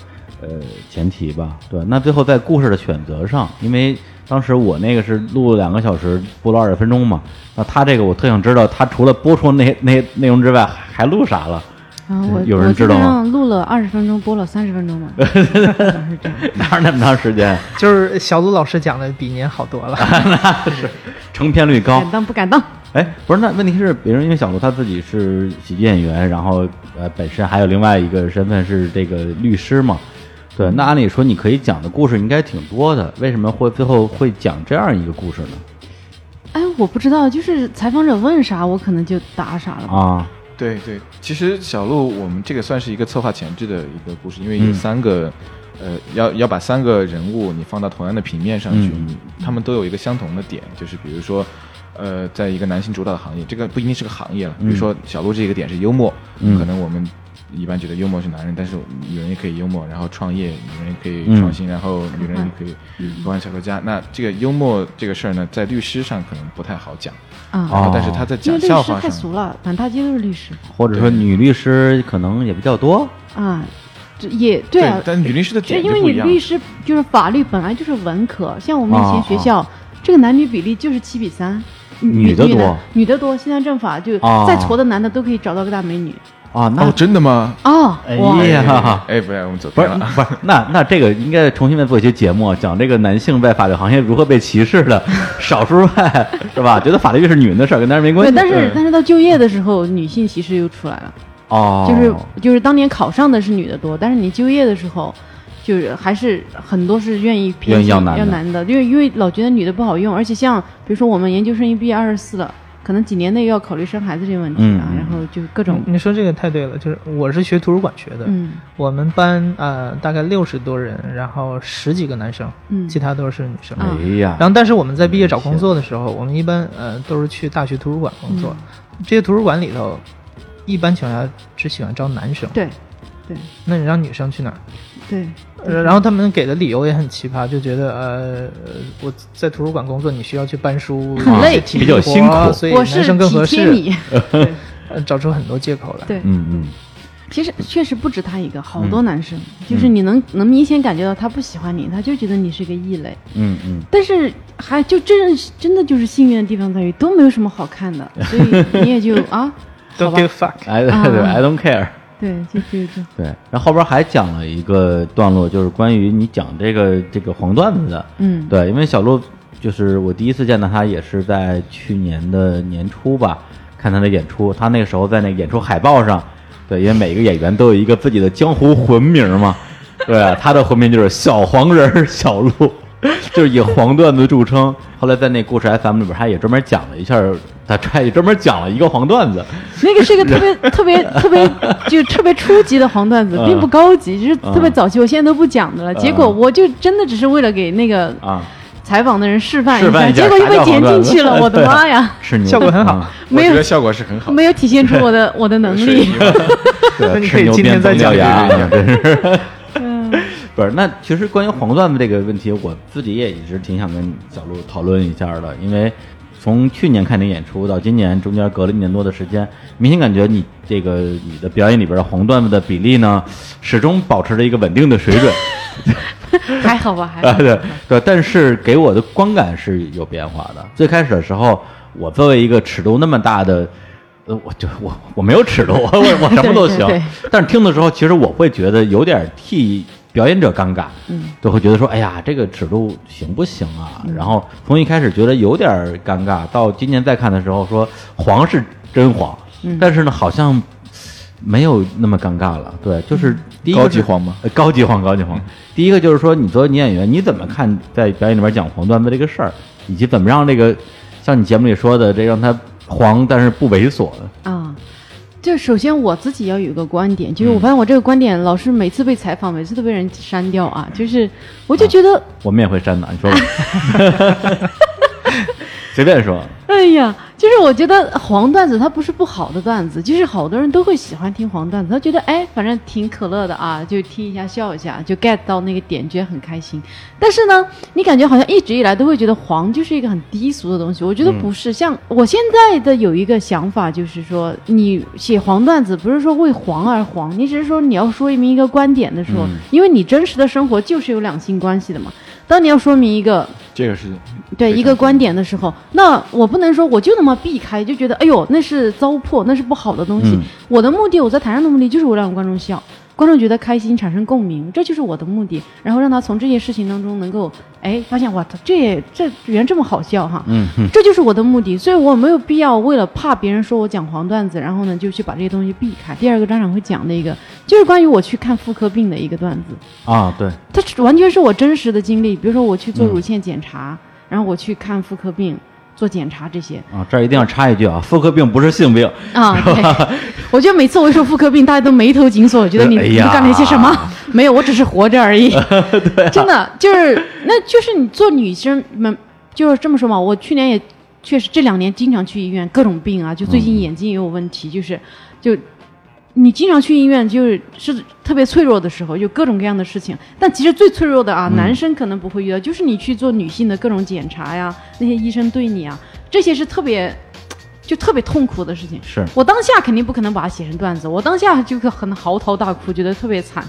呃，前提吧，对。那最后在故事的选择上，因为当时我那个是录了两个小时，播了二十分钟嘛。那他这个我特想知道，他除了播出那 *laughs* 那内容之外，还录啥了？啊，我有人知道吗？录了二十分钟，播了三十分钟嘛。*laughs* 哪有那么长时间？*laughs* 就是小鲁老师讲的比您好多了，那是成片率高。敢当不敢当？哎，不是，那问题是，别人因为小卢他自己是喜剧演员，然后呃，本身还有另外一个身份是这个律师嘛。对，那按理说你可以讲的故事应该挺多的，为什么会最后会讲这样一个故事呢？哎，我不知道，就是采访者问啥，我可能就答啥了啊。对对，其实小鹿，我们这个算是一个策划前置的一个故事，因为有三个，呃，要要把三个人物你放到同样的平面上去，他们都有一个相同的点，就是比如说，呃，在一个男性主导的行业，这个不一定是个行业了，比如说小鹿这个点是幽默，可能我们。一般觉得幽默是男人，但是女人也可以幽默，然后创业，女人也可以创新，然后女人也可以科幻小说家。那这个幽默这个事儿呢，在律师上可能不太好讲。啊，但是他在讲笑话上太俗了，满大街都是律师，或者说女律师可能也比较多。啊，也对啊，但女律师的点因为女律师就是法律本来就是文科，像我们以前学校这个男女比例就是七比三，女的多，女的多。现在政法就再矬的男的都可以找到个大美女。啊，那真的吗？哦，哎呀，哎，不要我们走不是不是，那那这个应该重新再做一些节目，讲这个男性在法律行业如何被歧视的，*laughs* 少数派是吧？觉得法律是女人的事儿，跟男人没关系。对但是但是到就业的时候，女性歧视又出来了。哦，就是就是当年考上的是女的多，但是你就业的时候，就是还是很多是愿意偏要男的，因为因为老觉得女的不好用，而且像比如说我们研究生一毕业二十四了。可能几年内要考虑生孩子这个问题啊，然后就各种。你说这个太对了，就是我是学图书馆学的，我们班呃大概六十多人，然后十几个男生，其他都是女生。哎呀，然后但是我们在毕业找工作的时候，我们一般呃都是去大学图书馆工作，这些图书馆里头，一般情况下只喜欢招男生。对，对。那你让女生去哪儿？对。然后他们给的理由也很奇葩，就觉得呃，我在图书馆工作，你需要去搬书，很累，比较辛苦，所以男生更合适。*laughs* 你，找出很多借口来。对，嗯嗯。其实确实不止他一个，好多男生，就是你能能明显感觉到他不喜欢你，他就觉得你是个异类。嗯嗯。但是还就真真的就是幸运的地方在于都没有什么好看的，所以你也就 *laughs* 啊，Don't give fuck，I I don't *laughs* care。对，就就就对，然后后边还讲了一个段落，就是关于你讲这个这个黄段子的。嗯，对，因为小鹿就是我第一次见到他，也是在去年的年初吧，看他的演出。他那个时候在那个演出海报上，对，因为每个演员都有一个自己的江湖魂名嘛，对啊，他的魂名就是小黄人小鹿。*laughs* 就是以黄段子著称，后来在那故事 FM 里边，他也专门讲了一下，他他也专门讲了一个黄段子。那个是一个特别特别特别就特别初级的黄段子，并不高级，就是特别早期，我现在都不讲的了。结果我就真的只是为了给那个啊采访的人示范示范一下结果就被剪进去了，我的 *laughs* 妈呀！是你 *laughs* 效果很好，没有效果是很好，没有体现出我的 *laughs* 我的能力。那你可以今天再讲牙，真是。不是，那其实关于黄段子这个问题，我自己也一直挺想跟小鹿讨论一下的，因为从去年看你演出到今年，中间隔了一年多的时间，明显感觉你这个你的表演里边的黄段子的比例呢，始终保持着一个稳定的水准。*laughs* 还好吧，还好。对对，但是给我的观感是有变化的。最开始的时候，我作为一个尺度那么大的，呃，我就我我没有尺度，我我什么都行。*laughs* 但是听的时候，其实我会觉得有点替表演者尴尬，嗯，就会觉得说，哎呀，这个尺度行不行啊？然后从一开始觉得有点尴尬，到今年再看的时候，说黄是真黄，但是呢，好像。没有那么尴尬了，对，就是第一个高级黄吗？高级黄，高级黄。第一个就是说，你作为女演员，你怎么看在表演里面讲黄段子这个事儿，以及怎么让这个像你节目里说的，这让它黄但是不猥琐的啊？就首先我自己要有一个观点，就是我发现我这个观点老是每次被采访，每次都被人删掉啊。就是我就觉得我们也会删的，你说吧。随便说。哎呀，就是我觉得黄段子它不是不好的段子，就是好多人都会喜欢听黄段子，他觉得哎，反正挺可乐的啊，就听一下笑一下，就 get 到那个点，觉得很开心。但是呢，你感觉好像一直以来都会觉得黄就是一个很低俗的东西，我觉得不是。像我现在的有一个想法，就是说你写黄段子不是说为黄而黄，你只是说你要说明一个观点的时候，因为你真实的生活就是有两性关系的嘛。当你要说明一个这个是对一个观点的时候，那我不能说我就那么避开，就觉得哎呦那是糟粕，那是不好的东西。我的目的，我在台上的目的就是为了让观众笑。观众觉得开心，产生共鸣，这就是我的目的。然后让他从这些事情当中能够，哎，发现哇，这这原来这么好笑哈，嗯，这就是我的目的。所以我没有必要为了怕别人说我讲黄段子，然后呢就去把这些东西避开。第二个专场会讲的一个，就是关于我去看妇科病的一个段子啊，对，它完全是我真实的经历。比如说我去做乳腺检查，然后我去看妇科病。做检查这些啊，这儿一定要插一句啊，妇科病不是性病啊。*laughs* 对我觉得每次我一说妇科病，大家都眉头紧锁，觉得你 *laughs* 你干了一些什么？*laughs* 没有，我只是活着而已。真的就是，那就是你做女生们就是这么说嘛。我去年也确实这两年经常去医院，各种病啊，就最近眼睛也有问题，就是就。你经常去医院，就是是特别脆弱的时候，有各种各样的事情。但其实最脆弱的啊，男生可能不会遇到，就是你去做女性的各种检查呀，那些医生对你啊，这些是特别，就特别痛苦的事情。是我当下肯定不可能把它写成段子，我当下就很嚎啕大哭，觉得特别惨。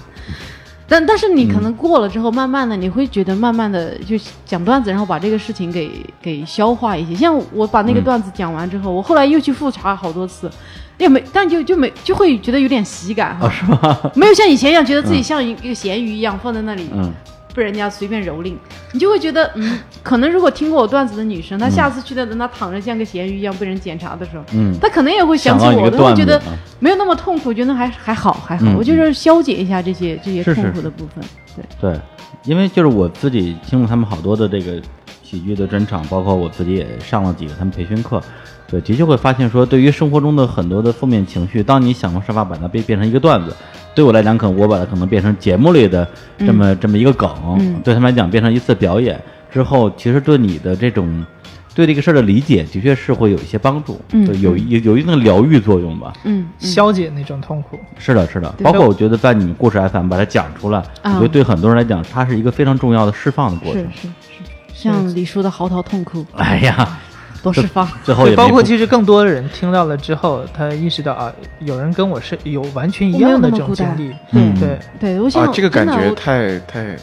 但但是你可能过了之后，慢慢的你会觉得，慢慢的就讲段子，然后把这个事情给给消化一些。像我把那个段子讲完之后，我后来又去复查好多次。也没，但就就没就会觉得有点喜感哈，是吗？*laughs* 没有像以前一样觉得自己像一个咸鱼一样放在那里，嗯，被人家随便蹂躏，你就会觉得，嗯，可能如果听过我段子的女生，她下次去的等她躺着像个咸鱼一样被人检查的时候，嗯，她可能也会想起我，她会觉得没有那么痛苦，觉得还还好还好，我就是消解一下这些这些痛苦的部分，对。对，因为就是我自己听了他们好多的这个喜剧的专场，包括我自己也上了几个他们培训课。对，的确会发现说，对于生活中的很多的负面情绪，当你想方设法把它变变成一个段子，对我来讲，可能我把它可能变成节目里的这么这么一个梗，对他们来讲变成一次表演之后，其实对你的这种对这个事儿的理解，的确是会有一些帮助，对，有有有一定的疗愈作用吧，嗯，消解那种痛苦。是的，是的，包括我觉得在你们故事 FM 把它讲出来，我觉得对很多人来讲，它是一个非常重要的释放的过程，是是是，像李叔的嚎啕痛哭，*laughs* 哎呀。多释放，最后也 *laughs* 包括其实更多的人听到了之后，他意识到啊，有人跟我是有完全一样的这种经历，对对对，我想这个感觉太太。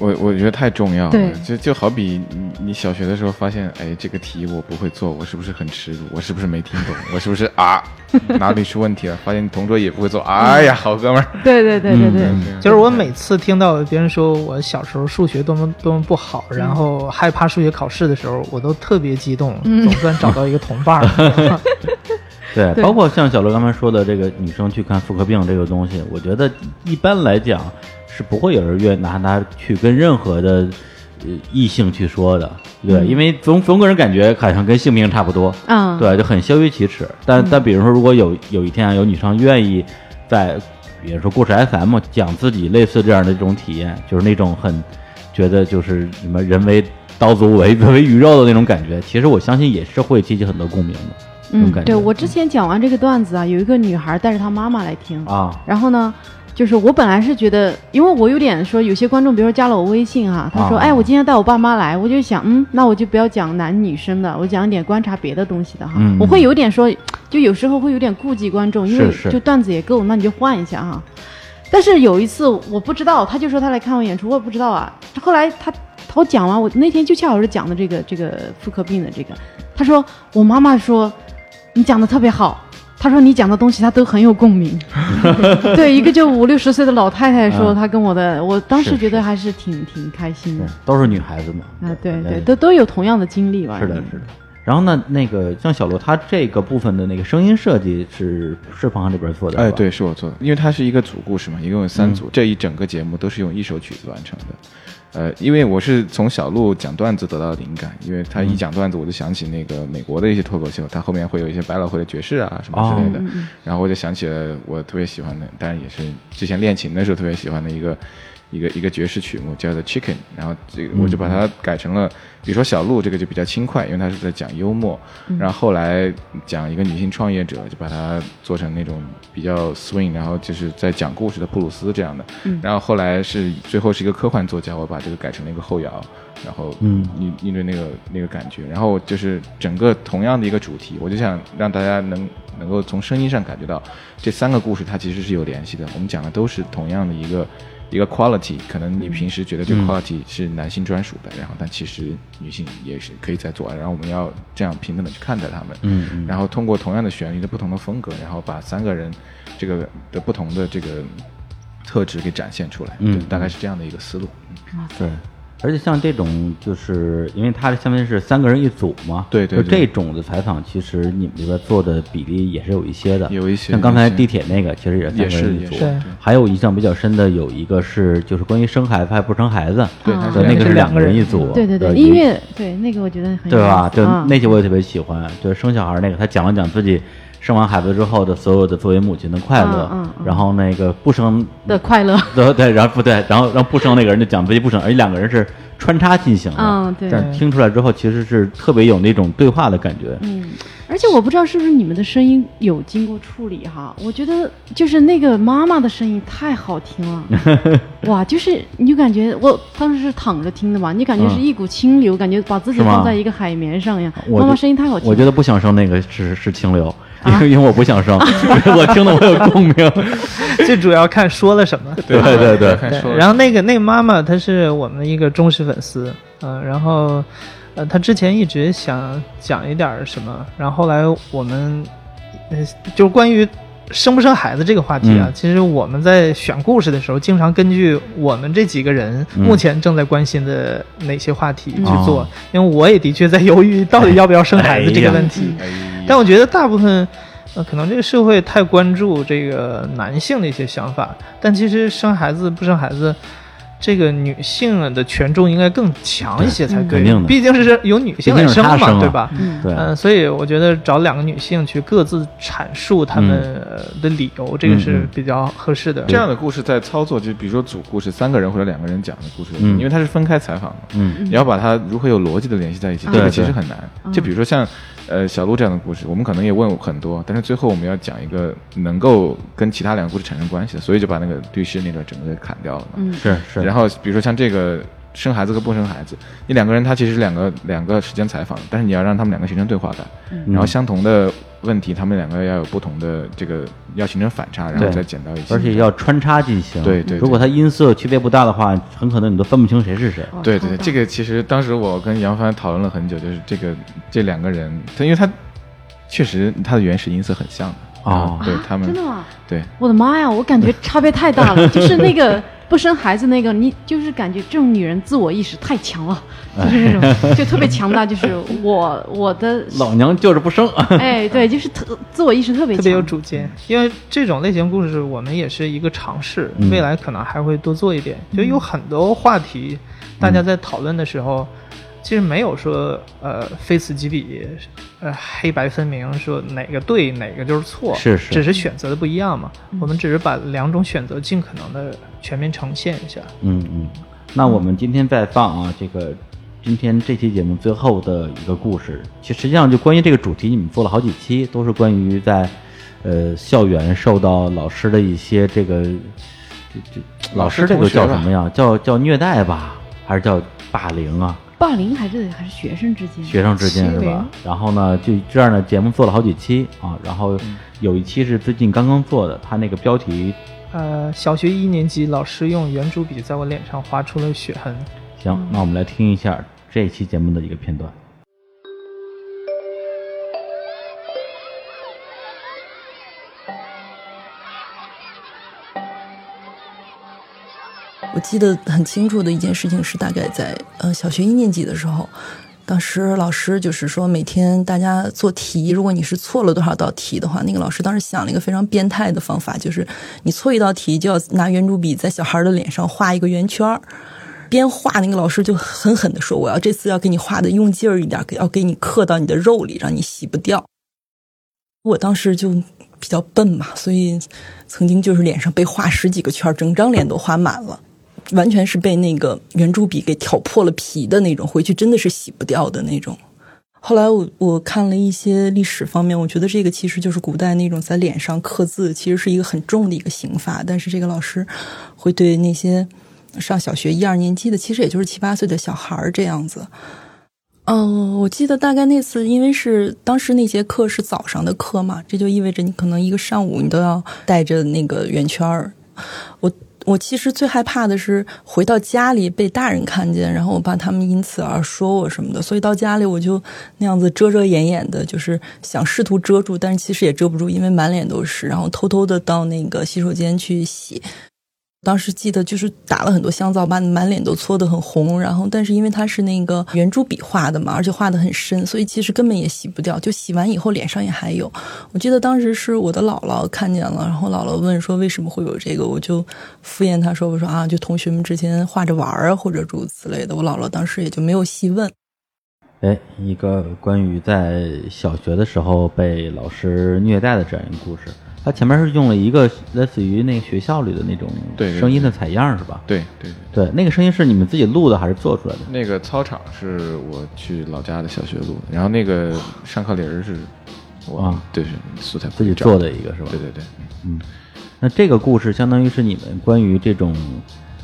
我我觉得太重要了，就就好比你你小学的时候发现，哎，这个题我不会做，我是不是很耻辱？我是不是没听懂？我是不是啊 *laughs* 哪里出问题了？发现你同桌也不会做，哎呀，好哥们儿！对对对对对，就是我每次听到别人说我小时候数学多么多么不好，然后害怕数学考试的时候，我都特别激动，总算找到一个同伴儿。*laughs* *laughs* 对，包括像小乐刚才说的这个女生去看妇科病这个东西，我觉得一般来讲。是不会有人愿拿它去跟任何的呃异性去说的，对，因为总总个人感觉好像跟性病差不多，嗯，对，就很羞于启齿。但但比如说，如果有有一天啊有女生愿意在，比如说故事 FM 讲自己类似这样的这种体验，就是那种很觉得就是什么人为刀俎为 *laughs* 为鱼肉的那种感觉，其实我相信也是会激起很多共鸣的。嗯，对我之前讲完这个段子啊，有一个女孩带着她妈妈来听啊，然后呢。就是我本来是觉得，因为我有点说，有些观众，比如说加了我微信哈，他说，哎，我今天带我爸妈来，我就想，嗯，那我就不要讲男女生的，我讲一点观察别的东西的哈。我会有点说，就有时候会有点顾忌观众，因为就段子也够，那你就换一下哈。但是有一次我不知道，他就说他来看我演出，我也不知道啊。后来他他讲完，我那天就恰好是讲的这个这个妇科病的这个，他说我妈妈说你讲的特别好。他说：“你讲的东西，他都很有共鸣。*laughs* 对，一个就五六十岁的老太太说，她跟我的，我当时觉得还是挺挺开心的。都是女孩子嘛。啊，对对，都都有同样的经历吧。是的，是的。然后呢，那个像小罗，他这个部分的那个声音设计是是庞涵这边做的。哎，对，是我做的，因为它是一个组故事嘛，一共有三组，这一整个节目都是用一首曲子完成的。呃，因为我是从小鹿讲段子得到的灵感，因为他一讲段子，我就想起那个美国的一些脱口秀，他后面会有一些百老汇的爵士啊什么之类的，然后我就想起了我特别喜欢的，当然也是之前练琴的时候特别喜欢的一个。一个一个爵士曲目叫做 Chicken，然后这个我就把它改成了，比如说小鹿这个就比较轻快，因为它是在讲幽默，然后后来讲一个女性创业者，就把它做成那种比较 swing，然后就是在讲故事的布鲁斯这样的，然后后来是最后是一个科幻作家，我把这个改成了一个后摇，然后嗯，应应对那个那个感觉，然后就是整个同样的一个主题，我就想让大家能能够从声音上感觉到这三个故事它其实是有联系的，我们讲的都是同样的一个。一个 quality，可能你平时觉得这个 quality 是男性专属的，然后但其实女性也是可以在做，然后我们要这样平等的去看待他们，嗯，然后通过同样的旋律的不同的风格，然后把三个人这个的不同的这个特质给展现出来，嗯，大概是这样的一个思路，嗯，对。而且像这种，就是因为它相当于是三个人一组嘛，对对，就这种的采访，其实你们这边做的比例也是有一些的，有一些。像刚才地铁那个，其实也是三个人一组。还有印象比较深的有一个是，就是关于生孩子还不生孩子，对，那个是两个人一组。对对对，音乐对那个我觉得很对吧？就那些我也特别喜欢，就是生小孩那个，他讲了讲自己。生完孩子之后的所有的作为母亲的快乐，然后那个不生的快乐，*laughs* 对对，然后不对，然后让不生那个人就讲自己不生，而且两个人是穿插进行的，嗯，对。但听出来之后，其实是特别有那种对话的感觉，嗯。而且我不知道是不是你们的声音有经过处理哈，我觉得就是那个妈妈的声音太好听了，*laughs* 哇，就是你就感觉我当时是躺着听的嘛，你感觉是一股清流，感觉把自己放在一个海绵上一样。妈妈声音太好听，我觉得不想生那个是是清流。*laughs* 因为因为我不想生，*laughs* 我听的我有共鸣。*laughs* 最主要看说了什么。对对对。然后那个那个妈妈她是我们的一个忠实粉丝，嗯，然后呃她之前一直想讲一点什么，然后后来我们呃就是关于生不生孩子这个话题啊，其实我们在选故事的时候，经常根据我们这几个人目前正在关心的哪些话题去做，因为我也的确在犹豫到底要不要生孩子这个问题。但我觉得大部分，呃，可能这个社会太关注这个男性的一些想法，但其实生孩子不生孩子。这个女性的权重应该更强一些才对，毕竟是由女性来生嘛，对吧？嗯，所以我觉得找两个女性去各自阐述她们的理由，这个是比较合适的。这样的故事在操作，就比如说组故事，三个人或者两个人讲的故事，因为它是分开采访的，嗯，你要把它如何有逻辑的联系在一起，这个其实很难。就比如说像。呃，小鹿这样的故事，我们可能也问很多，但是最后我们要讲一个能够跟其他两个故事产生关系的，所以就把那个律师那段整个给砍掉了。嗯，是是。然后比如说像这个生孩子和不生孩子，你两个人他其实是两个两个时间采访，但是你要让他们两个形成对话感，然后相同的。问题，他们两个要有不同的这个，要形成反差，然后再剪到一起，而且要穿插进行。对对，如果它音色区别不大的话，很可能你都分不清谁是谁。对对，这个其实当时我跟杨帆讨论了很久，就是这个这两个人，他因为他确实他的原始音色很像哦，对他们真的吗？对，我的妈呀，我感觉差别太大了，就是那个。不生孩子那个，你就是感觉这种女人自我意识太强了，就是那种就特别强大，就是我 *laughs* 我的老娘就是不生。哎，对，就是特自我意识特别特别有主见。因为这种类型故事，我们也是一个尝试，未来可能还会多做一点。就有很多话题，大家在讨论的时候。其实没有说呃非此即彼，呃黑白分明，说哪个对哪个就是错，是是，只是选择的不一样嘛。我们只是把两种选择尽可能的全面呈现一下。嗯嗯，那我们今天再放啊，这个今天这期节目最后的一个故事，其实际上就关于这个主题，你们做了好几期，都是关于在呃校园受到老师的一些这个这这老师这个叫什么呀？叫叫虐待吧，还是叫霸凌啊？霸凌还是还是学生之间？学生之间是吧？然后呢，就这样的节目做了好几期啊，然后有一期是最近刚刚做的，他那个标题，呃，小学一年级老师用圆珠笔在我脸上划出了血痕。行，那我们来听一下这期节目的一个片段。我记得很清楚的一件事情是，大概在呃小学一年级的时候，当时老师就是说每天大家做题，如果你是错了多少道题的话，那个老师当时想了一个非常变态的方法，就是你错一道题就要拿圆珠笔在小孩的脸上画一个圆圈儿，边画那个老师就狠狠的说：“我要这次要给你画的用劲儿一点，要给你刻到你的肉里，让你洗不掉。”我当时就比较笨嘛，所以曾经就是脸上被画十几个圈，整张脸都画满了。完全是被那个圆珠笔给挑破了皮的那种，回去真的是洗不掉的那种。后来我我看了一些历史方面，我觉得这个其实就是古代那种在脸上刻字，其实是一个很重的一个刑罚。但是这个老师会对那些上小学一二年级的，其实也就是七八岁的小孩儿这样子。嗯，我记得大概那次，因为是当时那节课是早上的课嘛，这就意味着你可能一个上午你都要带着那个圆圈儿。我。我其实最害怕的是回到家里被大人看见，然后我爸他们因此而说我什么的，所以到家里我就那样子遮遮掩掩的，就是想试图遮住，但是其实也遮不住，因为满脸都是，然后偷偷的到那个洗手间去洗。当时记得就是打了很多香皂，把满脸都搓得很红。然后，但是因为它是那个圆珠笔画的嘛，而且画得很深，所以其实根本也洗不掉。就洗完以后脸上也还有。我记得当时是我的姥姥看见了，然后姥姥问说为什么会有这个，我就敷衍她说我说啊，就同学们之间画着玩啊，或者诸如此类的。我姥姥当时也就没有细问。哎，一个关于在小学的时候被老师虐待的这样一个故事。他前面是用了一个类似于那个学校里的那种声音的采样，是吧？对对对，那个声音是你们自己录的还是做出来的？那个操场是我去老家的小学录的，然后那个上课铃是，我对是素材自己做的一个是吧？对对对，嗯，那这个故事相当于是你们关于这种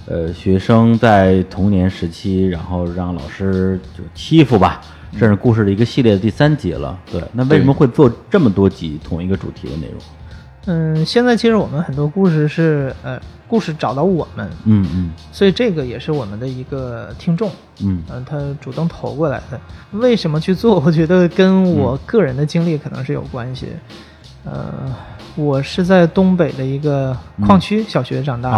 呃学生在童年时期，然后让老师就欺负吧，这是故事的一个系列的第三集了。对，那为什么会做这么多集同一个主题的内容？嗯，现在其实我们很多故事是，呃，故事找到我们，嗯嗯，所以这个也是我们的一个听众，嗯，他主动投过来的。为什么去做？我觉得跟我个人的经历可能是有关系。呃，我是在东北的一个矿区小学长大，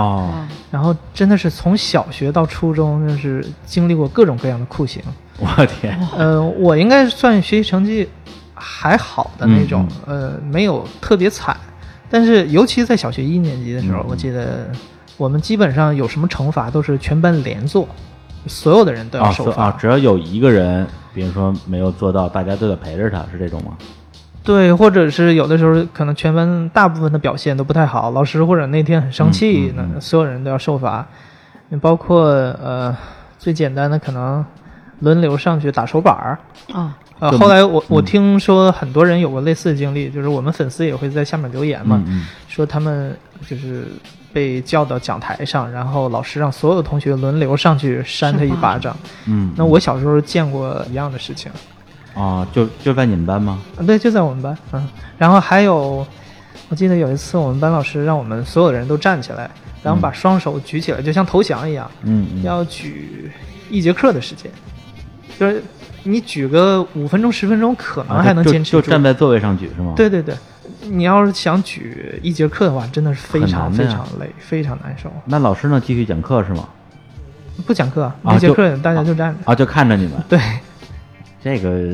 然后真的是从小学到初中，就是经历过各种各样的酷刑。我天，呃，我应该算学习成绩还好的那种，呃，没有特别惨。但是，尤其在小学一年级的时候，我记得我们基本上有什么惩罚都是全班连坐，所有的人都要受罚。啊只要有一个人，比如说没有做到，大家都得陪着他，是这种吗？对，或者是有的时候可能全班大部分的表现都不太好，老师或者那天很生气，那所有人都要受罚。包括呃，最简单的可能轮流上去打手板儿啊。呃，后来我我听说很多人有过类似的经历，就是我们粉丝也会在下面留言嘛，说他们就是被叫到讲台上，然后老师让所有同学轮流上去扇他一巴掌。嗯，那我小时候见过一样的事情。啊，就就在你们班吗？对，就在我们班。嗯，然后还有，我记得有一次我们班老师让我们所有的人都站起来，然后把双手举起来，就像投降一样。嗯，要举一节课的时间，就是。你举个五分钟十分钟，可能还能坚持住。就站在座位上举是吗？对对对，你要是想举一节课的话，真的是非常非常累，非常难受。那老师呢？继续讲课是吗？不讲课，一节课大家就站着啊，就看着你们。*laughs* 对，这个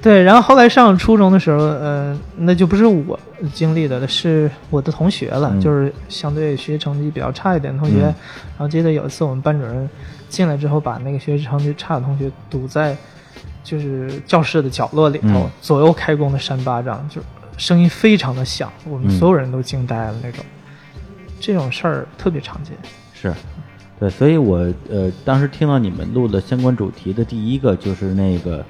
对。然后后来上初中的时候，呃，那就不是我经历的，是我的同学了，就是相对学习成绩比较差一点的同学。然后记得有一次我们班主任进来之后，把那个学习成绩差的同学堵在。就是教室的角落里头，左右开弓的扇巴掌，就声音非常的响，我们所有人都惊呆了那种。这种事儿特别常见。是，对，所以我呃当时听到你们录的相关主题的第一个就是那个，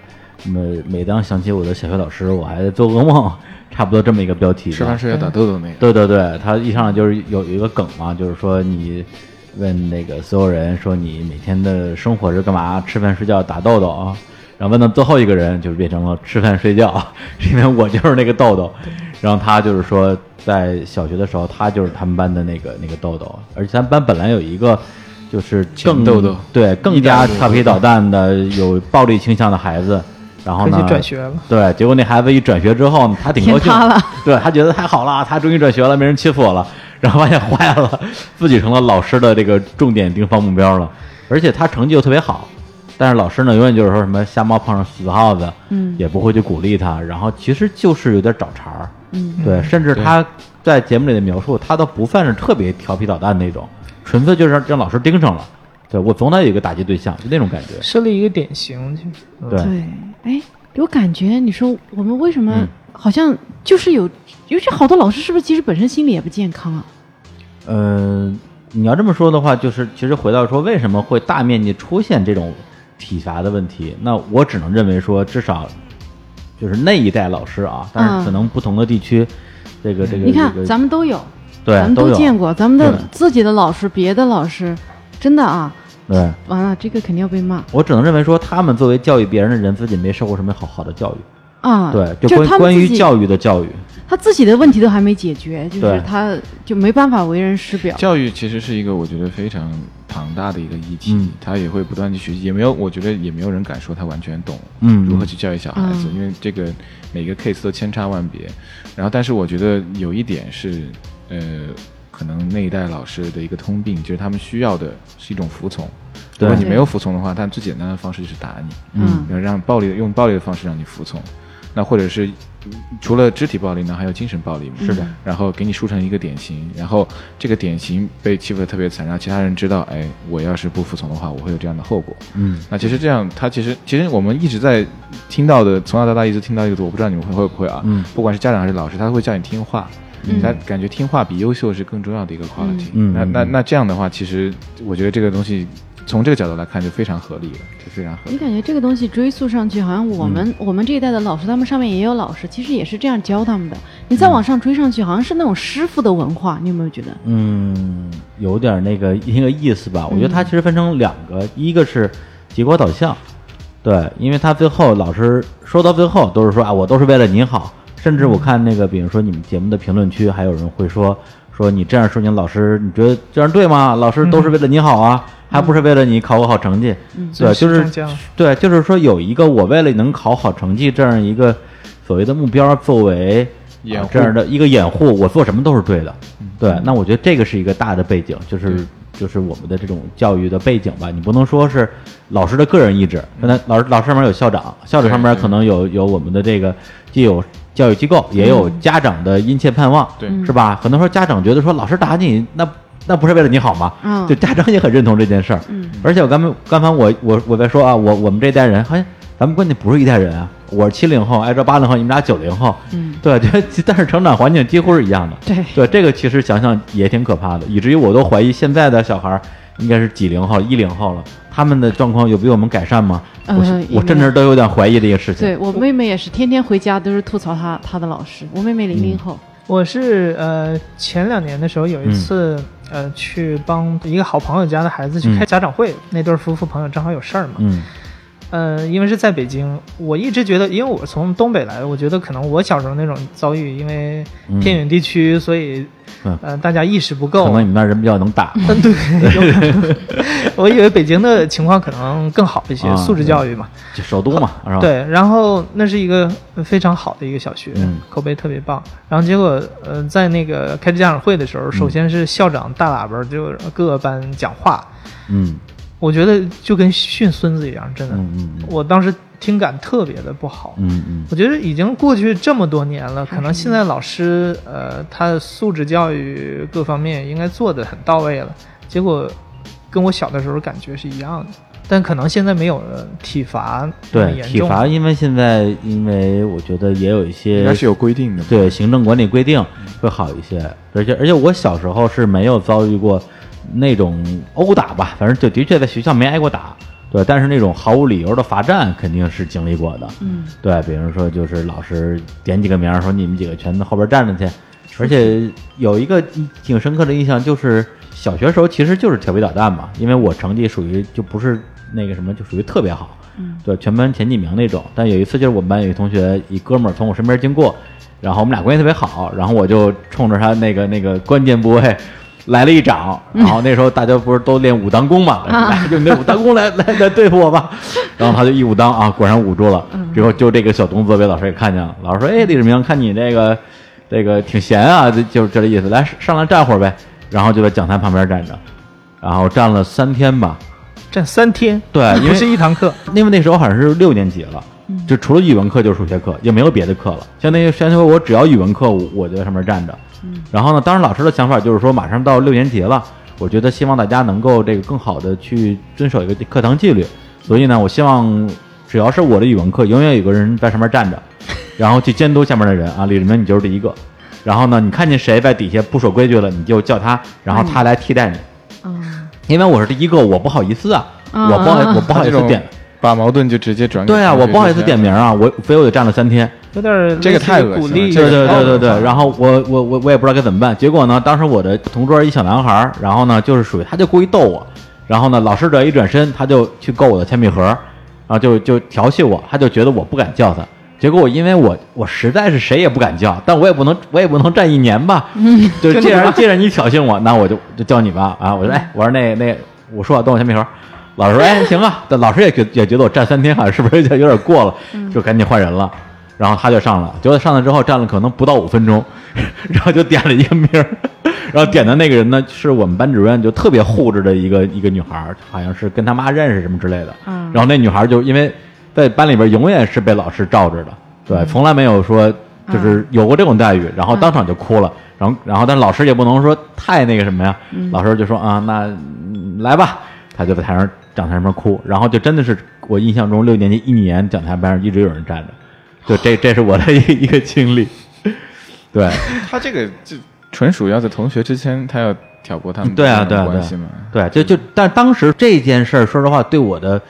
每每当想起我的小学老师，我还在做噩梦，*laughs* 差不多这么一个标题。吃饭睡觉打豆豆那个。对对对，他一上来就是有有一个梗嘛，就是说你问那个所有人说你每天的生活是干嘛？吃饭睡觉打豆豆啊。然后问到最后一个人，就是变成了吃饭睡觉，*laughs* 因为我就是那个豆豆。然后他就是说，在小学的时候，他就是他们班的那个那个豆豆，而且咱班本来有一个。就是更豆豆。对更加调皮捣蛋的有暴力倾向的孩子，然后呢转学了，对，结果那孩子一转学之后，他挺高兴，*laughs* 对他觉得太好了，他终于转学了，没人欺负我了，*laughs* 然后发现坏了，自己成了老师的这个重点盯防目标了，而且他成绩又特别好，但是老师呢永远就是说什么瞎猫碰上死耗子，嗯，也不会去鼓励他，然后其实就是有点找茬儿，嗯，对，甚至他在节目里的描述，他都不算是特别调皮捣蛋那种。纯粹就是让让老师盯上了，对我总得有一个打击对象，就那种感觉。设立一个典型，对对。哎，有感觉？你说我们为什么好像就是有，尤其好多老师是不是其实本身心理也不健康啊？嗯，你要这么说的话，就是其实回到说为什么会大面积出现这种体罚的问题，那我只能认为说，至少就是那一代老师啊，但是可能不同的地区，这个这个，你看咱们都有。对，咱们都见过，咱们的自己的老师，别的老师，真的啊，对，完了，这个肯定要被骂。我只能认为说，他们作为教育别人的人，自己没受过什么好好的教育啊。对，就关关于教育的教育，他自己的问题都还没解决，就是他就没办法为人师表。教育其实是一个我觉得非常庞大的一个议题，他也会不断去学习，也没有，我觉得也没有人敢说他完全懂，嗯，如何去教育小孩子，因为这个每个 case 都千差万别。然后，但是我觉得有一点是。呃，可能那一代老师的一个通病，就是他们需要的是一种服从。如果你没有服从的话，他最简单的方式就是打你，嗯，让暴力用暴力的方式让你服从。那或者是除了肢体暴力呢，还有精神暴力。是的。然后给你梳成一个典型，然后这个典型被欺负的特别惨，让其他人知道，哎，我要是不服从的话，我会有这样的后果。嗯。那其实这样，他其实其实我们一直在听到的，从小到大一直听到一个，我不知道你们会会不会啊？嗯。不管是家长还是老师，他会叫你听话。他感觉听话比优秀是更重要的一个 quality。嗯，那那那这样的话，其实我觉得这个东西从这个角度来看就非常合理了，就非常合理。你感觉这个东西追溯上去，好像我们我们这一代的老师，他们上面也有老师，其实也是这样教他们的。你再往上追上去，好像是那种师傅的文化，你有没有觉得？嗯，有点那个那个意思吧。我觉得它其实分成两个，一个是结果导向，对，因为他最后老师说到最后都是说啊，我都是为了你好。甚至我看那个，比如说你们节目的评论区，还有人会说说你这样说，你老师你觉得这样对吗？老师都是为了你好啊，还不是为了你考个好成绩？对，就是对，就是说有一个我为了能考好成绩这样一个所谓的目标作为这样的一个掩护，我做什么都是对的。对，那我觉得这个是一个大的背景，就是就是我们的这种教育的背景吧。你不能说是老师的个人意志，现在老师老师上面有校长，校长上面可能有有我们的这个既有。教育机构也有家长的殷切盼望，对，是吧？很多时候家长觉得说老师打你，那那不是为了你好吗？嗯，就家长也很认同这件事儿。嗯，而且我刚刚刚才我我我在说啊，我我们这代人，好像咱们关键不是一代人啊。我是七零后，挨着八零后，你们俩九零后。嗯，对，但是成长环境几乎是一样的。对，对，这个其实想想也挺可怕的，以至于我都怀疑现在的小孩应该是几零后、一零后了。他们的状况有比我们改善吗？我我甚至都有点怀疑这个事情。对我妹妹也是，天天回家都是吐槽她她的老师。我妹妹零零后，我是呃前两年的时候有一次呃去帮一个好朋友家的孩子去开家长会，那对夫妇朋友正好有事儿嘛。嗯。呃，因为是在北京，我一直觉得，因为我从东北来的，我觉得可能我小时候那种遭遇，因为偏远地区，所以呃，大家意识不够。可能你们那人比较能打。嗯，对。*laughs* 我以为北京的情况可能更好一些，素质教育嘛，首都嘛，是吧？对，然后那是一个非常好的一个小学，口碑特别棒。然后结果呃，在那个开家长会的时候，首先是校长大喇叭就各个班讲话，嗯。我觉得就跟训孙子一样，真的。嗯嗯我当时听感特别的不好。嗯嗯。我觉得已经过去这么多年了，可能现在老师呃，他的素质教育各方面应该做的很到位了。结果跟我小的时候感觉是一样的，但可能现在没有体罚对体罚，因为现在因为我觉得也有一些应该是有规定的，对行政管理规定会好一些。而且而且我小时候是没有遭遇过。那种殴打吧，反正就的确在学校没挨过打，对，但是那种毫无理由的罚站肯定是经历过的，嗯，对，比如说就是老师点几个名，说你们几个全在后边站着去，而且有一个挺深刻的印象，就是小学时候其实就是调皮捣蛋嘛，因为我成绩属于就不是那个什么，就属于特别好，嗯，对，全班前几名那种。但有一次就是我们班有一同学一哥们儿从我身边经过，然后我们俩关系特别好，然后我就冲着他那个那个关键部位。来了一掌，然后那时候大家不是都练武当功嘛，*laughs* 来用那武当功来来来对付我吧，*laughs* 然后他就一武当啊，果然捂住了，之后就这个小动作被老师给看见了，老师说，哎，李志明，看你这个这个挺闲啊，就是这个意思，来上来站会儿呗，然后就在讲台旁边站着，然后站了三天吧，站三天，对，因为是一堂课，因为那时候好像是六年级了，就除了语文课就是数学课，也没有别的课了，相当于相当于我只要语文课，我就在上面站着。然后呢？当时，老师的想法就是说，马上到六年级了，我觉得希望大家能够这个更好的去遵守一个课堂纪律。所以呢，我希望只要是我的语文课，永远有个人在上面站着，*laughs* 然后去监督下面的人啊。李志明，你就是第一个。然后呢，你看见谁在底下不守规矩了，你就叫他，然后他来替代你。嗯，因为我是第一个，我不好意思啊，我不好，我不好意思点，把矛盾就直接转给。对啊，我不好意思点名啊，我非我得站了三天。有点这个太恶心了，对对对对对。然后我我我我也不知道该怎么办。结果呢，当时我的同桌一小男孩，然后呢就是属于他就故意逗我，然后呢老师只要一转身，他就去够我的铅笔盒，然后就就调戏我，他就觉得我不敢叫他。结果我因为我我实在是谁也不敢叫，但我也不能我也不能站一年吧。*laughs* 嗯。就既然既然你挑衅我，那我就就叫你吧啊！我说哎，我说那那我说等我铅笔盒。老师说哎行啊，但老师也觉也觉得我站三天好像是不是有点有点过了，就赶紧换人了。然后他就上了，结果上来之后站了可能不到五分钟，*laughs* 然后就点了一个名儿，然后点的那个人呢是我们班主任就特别护着的一个一个女孩，好像是跟他妈认识什么之类的。嗯。然后那女孩就因为在班里边永远是被老师罩着的，对，从来没有说就是有过这种待遇，然后当场就哭了。然后然后但老师也不能说太那个什么呀，老师就说啊那来吧，他就在台上讲台上面哭，然后就真的是我印象中六年级一年讲台班上一直有人站着。就这，*sighs* 这是我的一一个经历。对他这个就纯属要在同学之间，他要挑拨他们对啊，对啊，关系嘛。对，就就，但当时这件事儿，说实话，对我的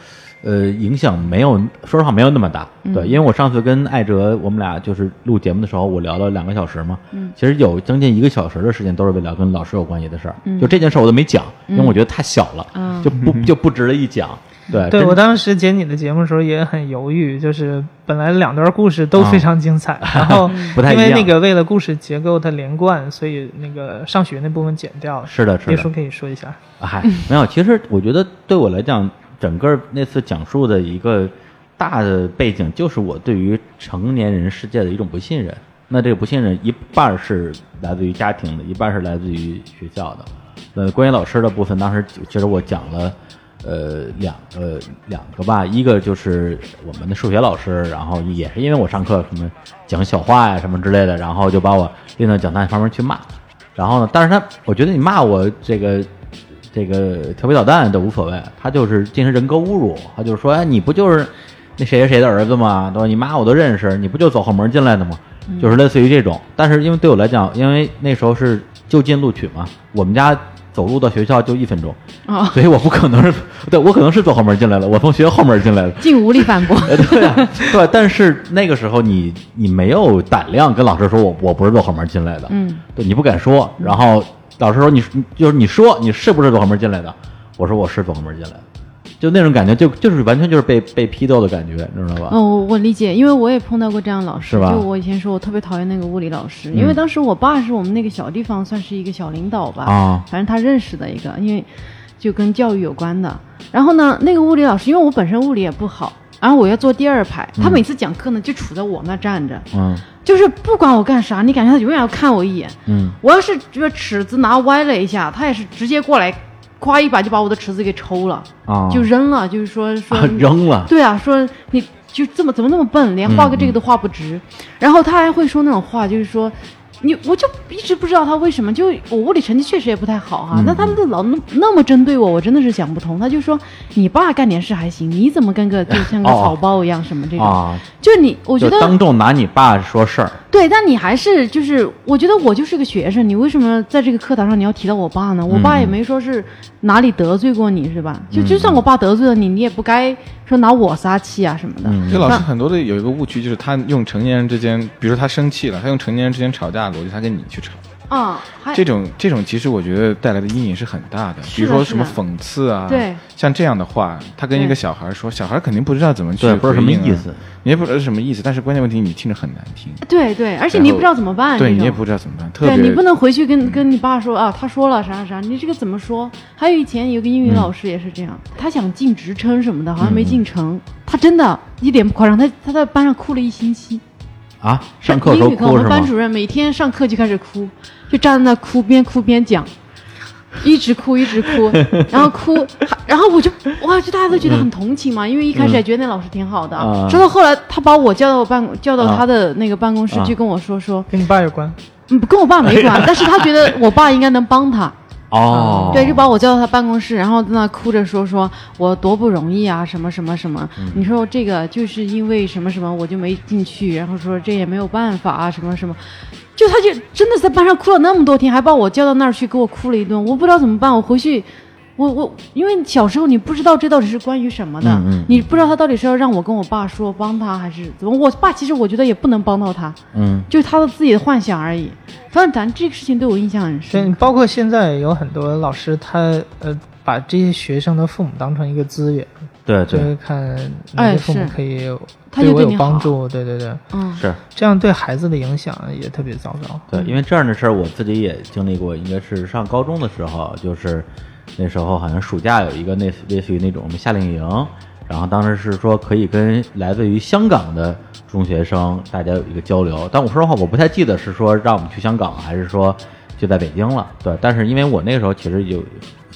呃影响没有，说实话没有那么大。对，因为我上次跟艾哲，我们俩就是录节目的时候，我聊了两个小时嘛。嗯。其实有将近一个小时的时间都是为了跟老师有关系的事儿。嗯。就这件事儿我都没讲，因为我觉得太小了，就不 *laughs* 就不值得一讲。对，对我当时剪你的节目的时候也很犹豫，就是本来两段故事都非常精彩，然后 *laughs* 因为那个为了故事结构它连贯，所以那个上学那部分剪掉了。是的，是的。别说可以说一下。嗨，没有，其实我觉得对我来讲，整个那次讲述的一个大的背景，就是我对于成年人世界的一种不信任。那这个不信任一半是来自于家庭的，一半是来自于学校的。呃，关于老师的部分，当时其实我讲了。呃，两个两个吧，一个就是我们的数学老师，然后也是因为我上课什么讲小话呀什么之类的，然后就把我拎到讲台旁边去骂。然后呢，但是他我觉得你骂我这个这个调皮捣蛋都无所谓，他就是进行人格侮辱，他就是说，哎，你不就是那谁谁谁的儿子吗？对吧？你妈我都认识，你不就走后门进来的吗？就是类似于这种。但是因为对我来讲，因为那时候是就近录取嘛，我们家。走路到学校就一分钟，所以我不可能是，*laughs* 对我可能是走后门进来了，我从学校后门进来的，竟无力反驳。*laughs* 对啊，对，但是那个时候你你没有胆量跟老师说我我不是走后门进来的，嗯，对你不敢说，然后老师说你就是你说你是不是走后门进来的，我说我是走后门进来的。就那种感觉，就就是完全就是被被批斗的感觉，你知道吧？哦，我我理解，因为我也碰到过这样的老师，是吧？就我以前说我特别讨厌那个物理老师，因为当时我爸是我们那个小地方算是一个小领导吧，啊，反正他认识的一个，因为就跟教育有关的。然后呢，那个物理老师，因为我本身物理也不好，然后我要坐第二排，他每次讲课呢就杵在我那站着，嗯，就是不管我干啥，你感觉他永远要看我一眼，嗯，我要是这个尺子拿歪了一下，他也是直接过来。夸一把就把我的池子给抽了，啊，就扔了，就是说说 *laughs* 扔了，对啊，说你就这么怎么那么笨，连画个这个都画不直，然后他还会说那种话，就是说你我就一直不知道他为什么，就我物理成绩确实也不太好哈，那他们老那那么针对我，我真的是想不通。他就说你爸干点事还行，你怎么跟个就像个草包一样什么这种，就你我觉得当众拿你爸说事儿。对，但你还是就是，我觉得我就是个学生，你为什么在这个课堂上你要提到我爸呢？我爸也没说是哪里得罪过你，是吧？就就算我爸得罪了你，你也不该说拿我撒气啊什么的。这老师很多的有一个误区，就是他用成年人之间，比如说他生气了，他用成年人之间吵架的逻辑，他跟你去吵。啊，这种这种其实我觉得带来的阴影是很大的。比如说什么讽刺啊，对，像这样的话，他跟一个小孩说，小孩肯定不知道怎么去不知道什么意思，你也不知道是什么意思。但是关键问题你听着很难听。对对，而且你也不知道怎么办。对你也不知道怎么办。对你不能回去跟跟你爸说啊，他说了啥啥啥，你这个怎么说？还有以前有个英语老师也是这样，他想进职称什么的，好像没进成，他真的一点不夸张，他他在班上哭了一星期。啊，上课英语课，我们班主任每天上课就开始哭，就站在那哭，边哭边讲，一直哭一直哭，*laughs* 然后哭，然后我就哇，就大家都觉得很同情嘛，因为一开始还觉得那老师挺好的，直到后来他把我叫到我办叫到他的那个办公室去跟我说说，跟你爸有关？嗯，跟我爸没关，*laughs* 但是他觉得我爸应该能帮他。哦，对，就把我叫到他办公室，然后在那哭着说：“说我多不容易啊，什么什么什么。你说这个就是因为什么什么，我就没进去。然后说这也没有办法啊，什么什么。就他就真的在班上哭了那么多天，还把我叫到那儿去给我哭了一顿。我不知道怎么办，我回去。”我我，因为小时候你不知道这到底是关于什么的，你不知道他到底是要让我跟我爸说帮他还是怎么。我爸其实我觉得也不能帮到他，嗯，就是他的自己的幻想而已。反正咱这个事情对我印象很深。包括现在有很多老师，他呃把这些学生的父母当成一个资源，对，就是看哪些父母可以对我有帮助，对对对，嗯，是这样对孩子的影响也特别糟糕。对，因为这样的事儿我自己也经历过，应该是上高中的时候，就是。那时候好像暑假有一个类似类似于那种夏令营，然后当时是说可以跟来自于香港的中学生大家有一个交流，但我说实话我不太记得是说让我们去香港还是说就在北京了。对，但是因为我那个时候其实就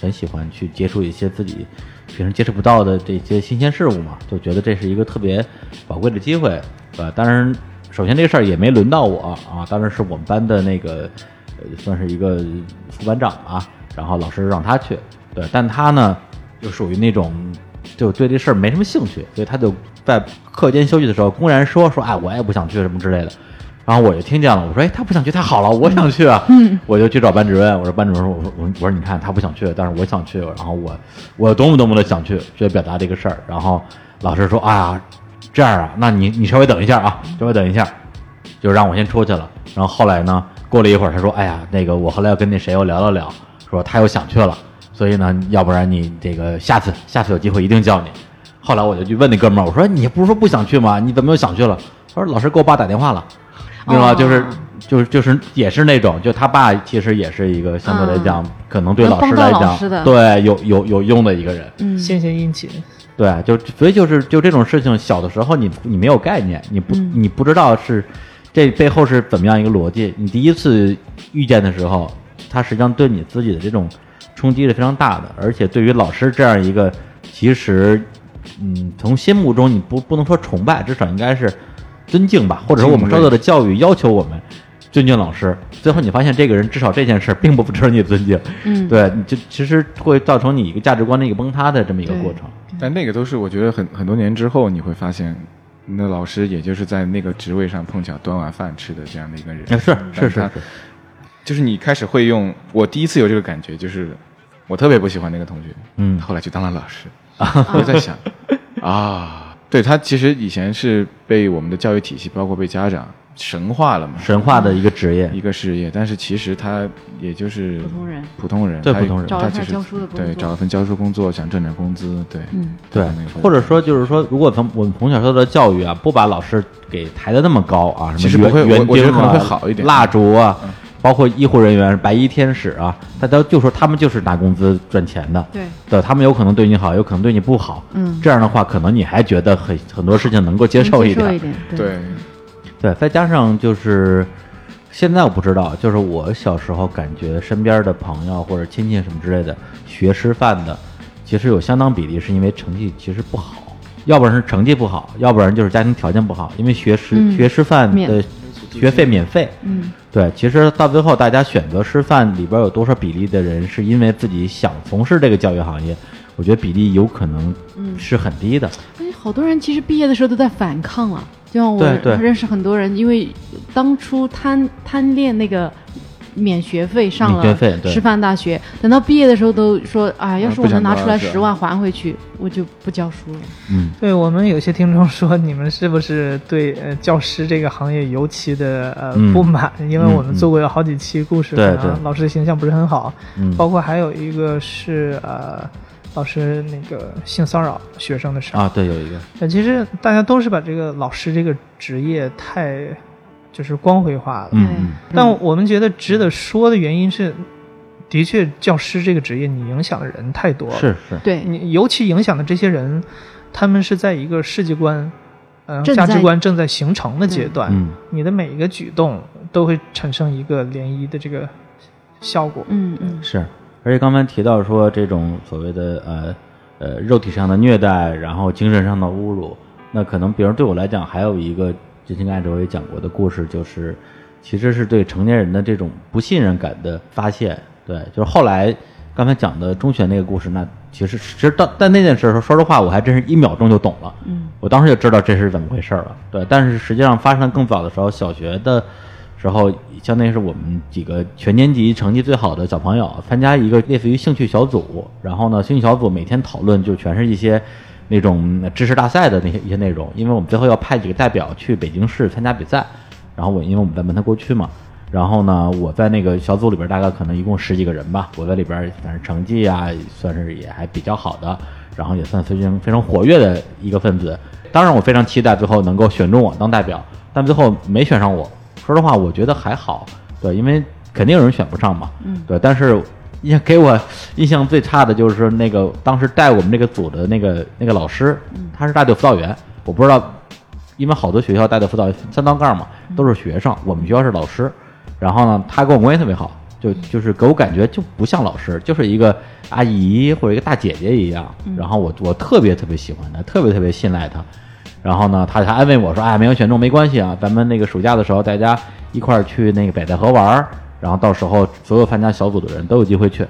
很喜欢去接触一些自己平时接触不到的这些新鲜事物嘛，就觉得这是一个特别宝贵的机会，对。当然，首先这个事儿也没轮到我啊，当然是我们班的那个呃算是一个副班长吧。然后老师让他去，对，但他呢，就属于那种就对这事儿没什么兴趣，所以他就在课间休息的时候公然说说，哎，我也不想去什么之类的。然后我就听见了，我说，哎，他不想去，太好了，我想去啊。*laughs* 我就去找班主任，我说，班主任说，我说，我我说，你看他不想去，但是我想去，然后我我多么多么的想去，就表达这个事儿。然后老师说，哎呀，这样啊，那你你稍微等一下啊，稍微等一下，就让我先出去了。然后后来呢，过了一会儿，他说，哎呀，那个我后来要跟那谁我聊了聊。说他又想去了，所以呢，要不然你这个下次下次有机会一定叫你。后来我就去问那哥们儿，我说你不是说不想去吗？你怎么又想去了？他说老师给我爸打电话了，你知道吗？就是就是就是也是那种，就他爸其实也是一个相对来讲可能对老师来讲对有有有用的一个人，嗯，献献殷勤。对，就所以就是就这种事情，小的时候你你没有概念，你不你不知道是这背后是怎么样一个逻辑。你第一次遇见的时候。它实际上对你自己的这种冲击是非常大的，而且对于老师这样一个，其实，嗯，从心目中你不不能说崇拜，至少应该是尊敬吧，或者说我们受到的教育要求我们尊敬老师。最后你发现这个人至少这件事并不值得你尊敬，嗯，对，你就其实会造成你一个价值观的一个崩塌的这么一个过程。但那个都是我觉得很很多年之后你会发现，那老师也就是在那个职位上碰巧端碗饭吃的这样的一个人。是是是。就是你开始会用，我第一次有这个感觉，就是我特别不喜欢那个同学，嗯，后来去当了老师，我在想，啊，对他其实以前是被我们的教育体系，包括被家长神化了嘛，神化的一个职业，一个事业，但是其实他也就是普通人，普通人，对普通人，他其实对找了份教书工作，想挣点工资，对，嗯，对，或者说就是说，如果从我们从小受到的教育啊，不把老师给抬得那么高啊，其实不会，我我觉得可能会好一点，蜡烛啊。包括医护人员、白衣天使啊，大家就说他们就是拿工资赚钱的。对，对，他们有可能对你好，有可能对你不好。嗯，这样的话，可能你还觉得很很多事情能够接受一点。一点，对，对，再加上就是现在我不知道，就是我小时候感觉身边的朋友或者亲戚什么之类的学师范的，其实有相当比例是因为成绩其实不好，要不然是成绩不好，要不然就是家庭条件不好，因为学师学师范的。学费免费，嗯，对，其实到最后，大家选择师范里边有多少比例的人是因为自己想从事这个教育行业？我觉得比例有可能是很低的。哎，好多人其实毕业的时候都在反抗了，就像我认识很多人，因为当初贪贪恋那个。免学费上了师范大学，等到毕业的时候都说：“啊，要是我能拿出来十万还回去，我就不教书了。”嗯，对我们有些听众说，你们是不是对呃教师这个行业尤其的呃不满？因为我们做过有好几期故事，可能老师的形象不是很好。嗯，包括还有一个是呃老师那个性骚扰学生的事啊，对，有一个。那其实大家都是把这个老师这个职业太。就是光辉化了，嗯，但我们觉得值得说的原因是，的确，教师这个职业，你影响的人太多了，是是，对。你尤其影响的这些人，他们是在一个世界观、嗯价值观正在形成的阶段，嗯，你的每一个举动都会产生一个涟漪的这个效果，嗯嗯，是，而且刚才提到说这种所谓的呃呃肉体上的虐待，然后精神上的侮辱，那可能，比如对我来讲，还有一个。之前艾哲我也讲过的故事，就是其实是对成年人的这种不信任感的发现。对，就是后来刚才讲的中学那个故事，那其实其实到但那件事说说实话，我还真是一秒钟就懂了。嗯，我当时就知道这是怎么回事了。对，但是实际上发生的更早的时候，小学的时候，相当于是我们几个全年级成绩最好的小朋友参加一个类似于兴趣小组，然后呢，兴趣小组每天讨论就全是一些。那种知识大赛的那些一些内容，因为我们最后要派几个代表去北京市参加比赛，然后我因为我们在门头沟区嘛，然后呢，我在那个小组里边大概可能一共十几个人吧，我在里边反正成绩啊算是也还比较好的，然后也算非常非常活跃的一个分子。当然我非常期待最后能够选中我当代表，但最后没选上我。说实话，我觉得还好，对，因为肯定有人选不上嘛，嗯，对，但是。印象给我印象最差的就是那个当时带我们这个组的那个那个老师，他是大队辅导员。我不知道，因为好多学校带的辅导员三道杠嘛，都是学生。我们学校是老师，然后呢，他跟我关系特别好，就就是给我感觉就不像老师，就是一个阿姨或者一个大姐姐一样。然后我我特别特别喜欢他，特别特别信赖他。然后呢，他还安慰我说：“哎，没有选中没关系啊，咱们那个暑假的时候大家一块儿去那个北戴河玩儿。”然后到时候所有参加小组的人都有机会去，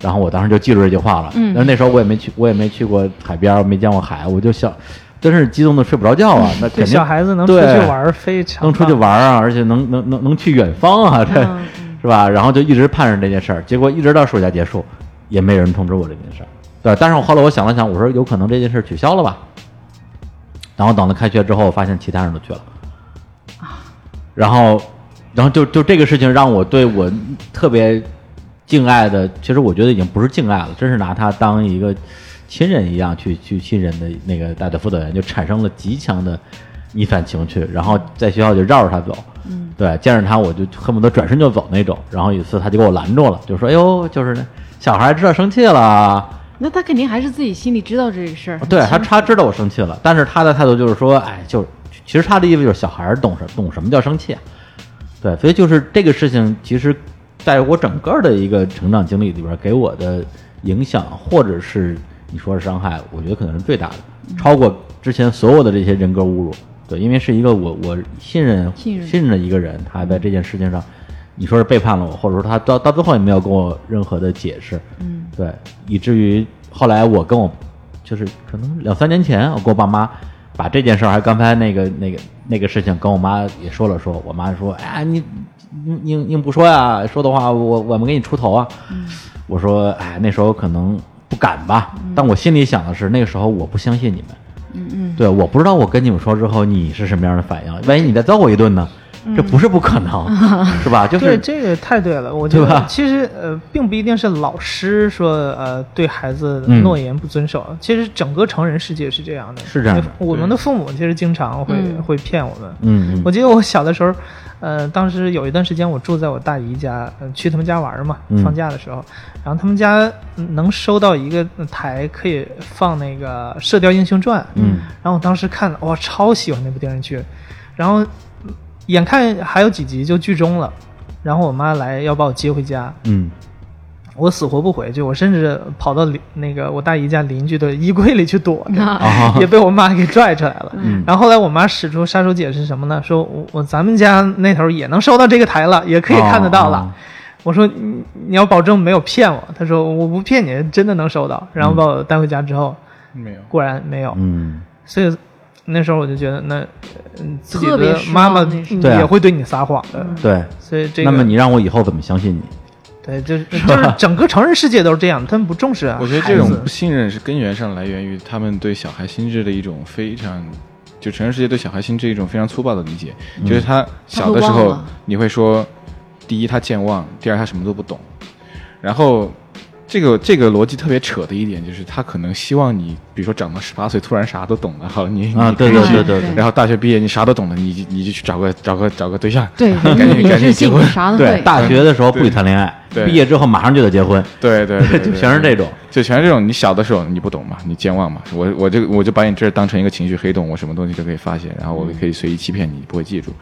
然后我当时就记住这句话了。嗯，但是那时候我也没去，我也没去过海边，没见过海，我就想，真是激动的睡不着觉啊！那肯定小孩子能出去玩非常能出去玩啊，而且能能能能去远方啊，这是吧？然后就一直盼着这件事儿，结果一直到暑假结束，也没人通知我这件事儿。对，但是我后来我想了想，我说有可能这件事取消了吧。然后等到开学之后，发现其他人都去了啊，然后。然后就就这个事情让我对我特别敬爱的，其实我觉得已经不是敬爱了，真是拿他当一个亲人一样去去信任的那个大队辅导员，就产生了极强的逆反情绪。然后在学校就绕着他走，嗯，对，见着他我就恨不得转身就走那种。然后有一次他就给我拦住了，就说：“哎呦，就是那小孩知道生气了。”那他肯定还是自己心里知道这个事儿。对他，他知道我生气了，但是他的态度就是说：“哎，就其实他的意思就是小孩懂什懂什么叫生气。”对，所以就是这个事情，其实在我整个的一个成长经历里边，给我的影响，或者是你说是伤害，我觉得可能是最大的，超过之前所有的这些人格侮辱。对，因为是一个我我信任信任的一个人，他在这件事情上，你说是背叛了我，或者说他到到最后也没有跟我任何的解释。嗯，对，以至于后来我跟我就是可能两三年前，我跟我爸妈。把这件事儿，还刚才那个那个那个事情，跟我妈也说了说。我妈说：“哎，你你你你不说呀？说的话，我我们给你出头啊。”我说：“哎，那时候可能不敢吧。”但我心里想的是，那个时候我不相信你们。嗯嗯。对，我不知道我跟你们说之后，你是什么样的反应？万一你再揍我一顿呢？这不是不可能，*laughs* 是吧？就是对这个太对了，我觉得其实呃，并不一定是老师说呃对孩子诺言不遵守，其实整个成人世界是这样的，是这样。我们的父母其实经常会会骗我们。嗯，我记得我小的时候，呃，当时有一段时间我住在我大姨家，去他们家玩嘛，放假的时候，然后他们家能收到一个台可以放那个《射雕英雄传》，嗯，然后我当时看了，哇，超喜欢那部电视剧，然后。眼看还有几集就剧终了，然后我妈来要把我接回家，嗯，我死活不回去，我甚至跑到邻那个我大姨家邻居的衣柜里去躲着，也被我妈给拽出来了。然后后来我妈使出杀手锏是什么呢？说我我咱们家那头也能收到这个台了，也可以看得到了。我说你你要保证没有骗我。她说我不骗你，真的能收到。然后把我带回家之后，没有，果然没有。嗯，所以。那时候我就觉得，那自己的妈妈也会对你撒谎的。对，所以这个。那么你让我以后怎么相信你？对，就是 *laughs* 就是整个成人世界都是这样，他们不重视啊。我觉得这种不信任是根源上来源于他们对小孩心智的一种非常，就成人世界对小孩心智一种非常粗暴的理解，就是他小的时候你会说，第一他健忘，第二他什么都不懂，然后。这个这个逻辑特别扯的一点就是，他可能希望你，比如说长到十八岁突然啥都懂了，好，你啊，对对对对，然后大学毕业你啥都懂了，你你就去找个找个找个对象，对，*laughs* 赶紧赶紧结婚，对，大学的时候不许谈恋爱，毕业之后马上就得结婚，对对，就 *laughs* 全是这种，就全是这种。你小的时候你不懂嘛，你健忘嘛，我我就我就把你这当成一个情绪黑洞，我什么东西都可以发现，然后我可以随意欺骗你，不会记住，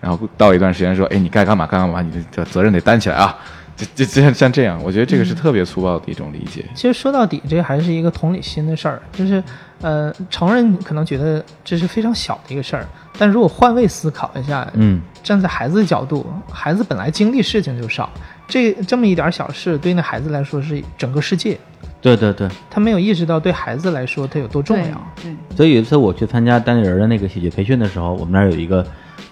然后到一段时间说，哎，你该干嘛干嘛，你的责任得担起来啊。就就像像这样，我觉得这个是特别粗暴的一种理解。其实说到底，这还是一个同理心的事儿。就是，呃，成人可能觉得这是非常小的一个事儿，但如果换位思考一下，嗯，站在孩子的角度，孩子本来经历事情就少，这这么一点小事，对那孩子来说是整个世界。对对对，他没有意识到对孩子来说他有多重要。对。所以有一次我去参加单立人的那个喜剧培训的时候，我们那儿有一个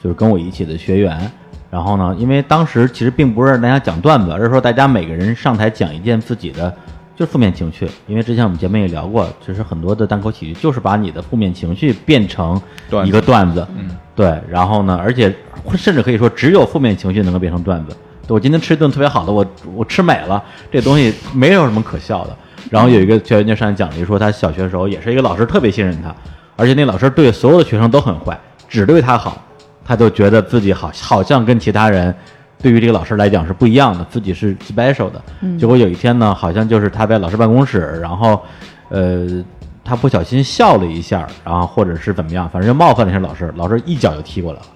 就是跟我一起的学员。然后呢？因为当时其实并不是大家讲段子，而是说大家每个人上台讲一件自己的，就是负面情绪。因为之前我们节目也聊过，其实很多的单口喜剧就是把你的负面情绪变成一个段子。嗯，对。然后呢，而且甚至可以说，只有负面情绪能够变成段子。我今天吃一顿特别好的，我我吃美了，这东西没有什么可笑的。然后有一个学员就上来讲了一说，他小学的时候也是一个老师特别信任他，而且那老师对所有的学生都很坏，只对他好。他就觉得自己好，好像跟其他人，对于这个老师来讲是不一样的，自己是 special 的。结果有一天呢，好像就是他在老师办公室，然后，呃，他不小心笑了一下，然后或者是怎么样，反正就冒犯了一下老师，老师一脚就踢过来了。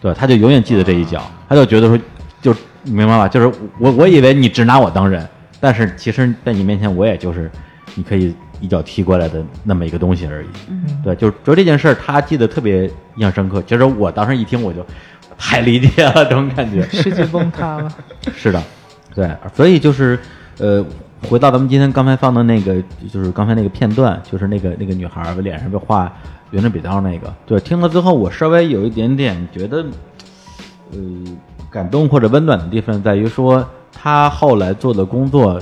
对，他就永远记得这一脚，他就觉得说，就明白吧？就是我，我以为你只拿我当人，但是其实在你面前，我也就是你可以。一脚踢过来的那么一个东西而已，嗯对，就是就这件事儿，他记得特别印象深刻。其实我当时一听，我就太理解了这种感觉，*laughs* 世界崩塌了。*laughs* 是的，对，所以就是呃，回到咱们今天刚才放的那个，就是刚才那个片段，就是那个那个女孩脸上被画圆珠笔刀那个，对，听了之后，我稍微有一点点觉得呃感动或者温暖的地方，在于说她后来做的工作。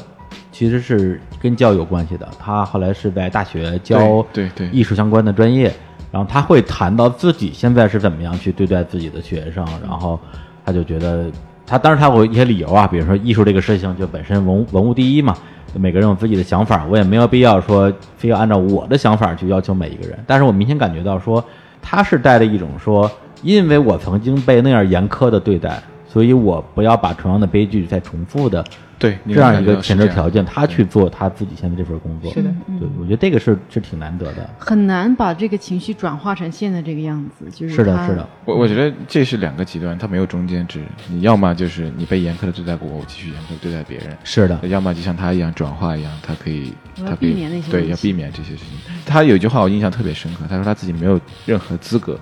其实是跟教育有关系的。他后来是在大学教对对艺术相关的专业，然后他会谈到自己现在是怎么样去对待自己的学生，然后他就觉得他当然他有一些理由啊，比如说艺术这个事情就本身文文物第一嘛，每个人有自己的想法，我也没有必要说非要按照我的想法去要求每一个人。但是我明显感觉到说他是带着一种说，因为我曾经被那样严苛的对待，所以我不要把同样的悲剧再重复的。对这样一个前置条件，他去做他自己现在这份工作，是的，对，我觉得这个是是挺难得的，很难把这个情绪转化成现在这个样子，就是是的，是的，我我觉得这是两个极端，它没有中间值，你要么就是你被严苛的对待过，我继续严苛对待别人，是的，要么就像他一样转化一样，他可以，他可以对，要避免这些事情。他有一句话我印象特别深刻，他说他自己没有任何资格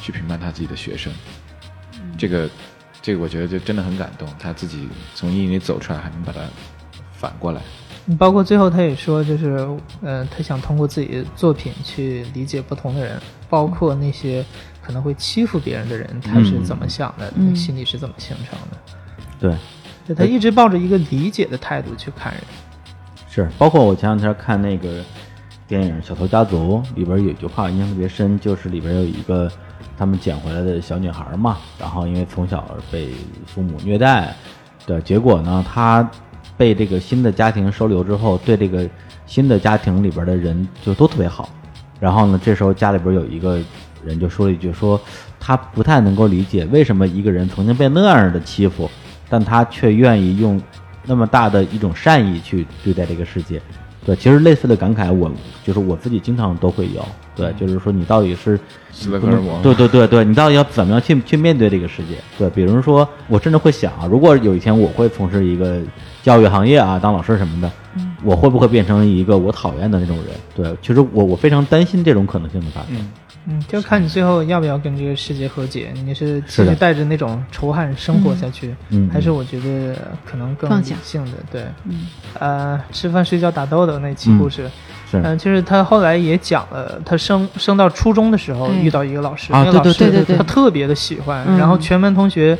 去评判他自己的学生，这个。这个我觉得就真的很感动，他自己从阴影里走出来，还能把它反过来。包括最后他也说，就是，嗯，他想通过自己的作品去理解不同的人，包括那些可能会欺负别人的人，他是怎么想的，心里是怎么形成的。对，就他一直抱着一个理解的态度去看人。是，包括我前两天看那个电影《小偷家族》里边有一句话印象特别深，就是里边有一个。他们捡回来的小女孩嘛，然后因为从小被父母虐待的结果呢，她被这个新的家庭收留之后，对这个新的家庭里边的人就都特别好。然后呢，这时候家里边有一个人就说了一句，说他不太能够理解为什么一个人曾经被那样的欺负，但他却愿意用那么大的一种善意去对待这个世界。对，其实类似的感慨，我就是我自己经常都会有。对，就是说你到底是，对对对对，你到底要怎么样去去面对这个世界？对，比如说我甚至会想啊，如果有一天我会从事一个教育行业啊，当老师什么的，我会不会变成一个我讨厌的那种人？对，其实我我非常担心这种可能性的发生。嗯，就看你最后要不要跟这个世界和解，你是继续带着那种仇恨生活下去，还是我觉得可能更理性的？对，嗯。呃，吃饭睡觉打豆豆那期故事，嗯，就是他后来也讲了，他升升到初中的时候遇到一个老师，那个老师他特别的喜欢，然后全班同学，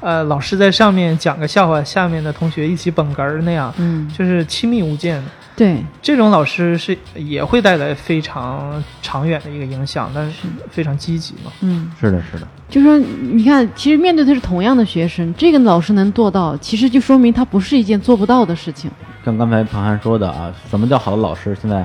呃，老师在上面讲个笑话，下面的同学一起捧哏儿那样，嗯，就是亲密无间。对，这种老师是也会带来非常长远的一个影响，但是非常积极嘛。嗯，是的，是的。就说你看，其实面对的是同样的学生，这个老师能做到，其实就说明他不是一件做不到的事情。像刚才庞涵说的啊，什么叫好的老师？现在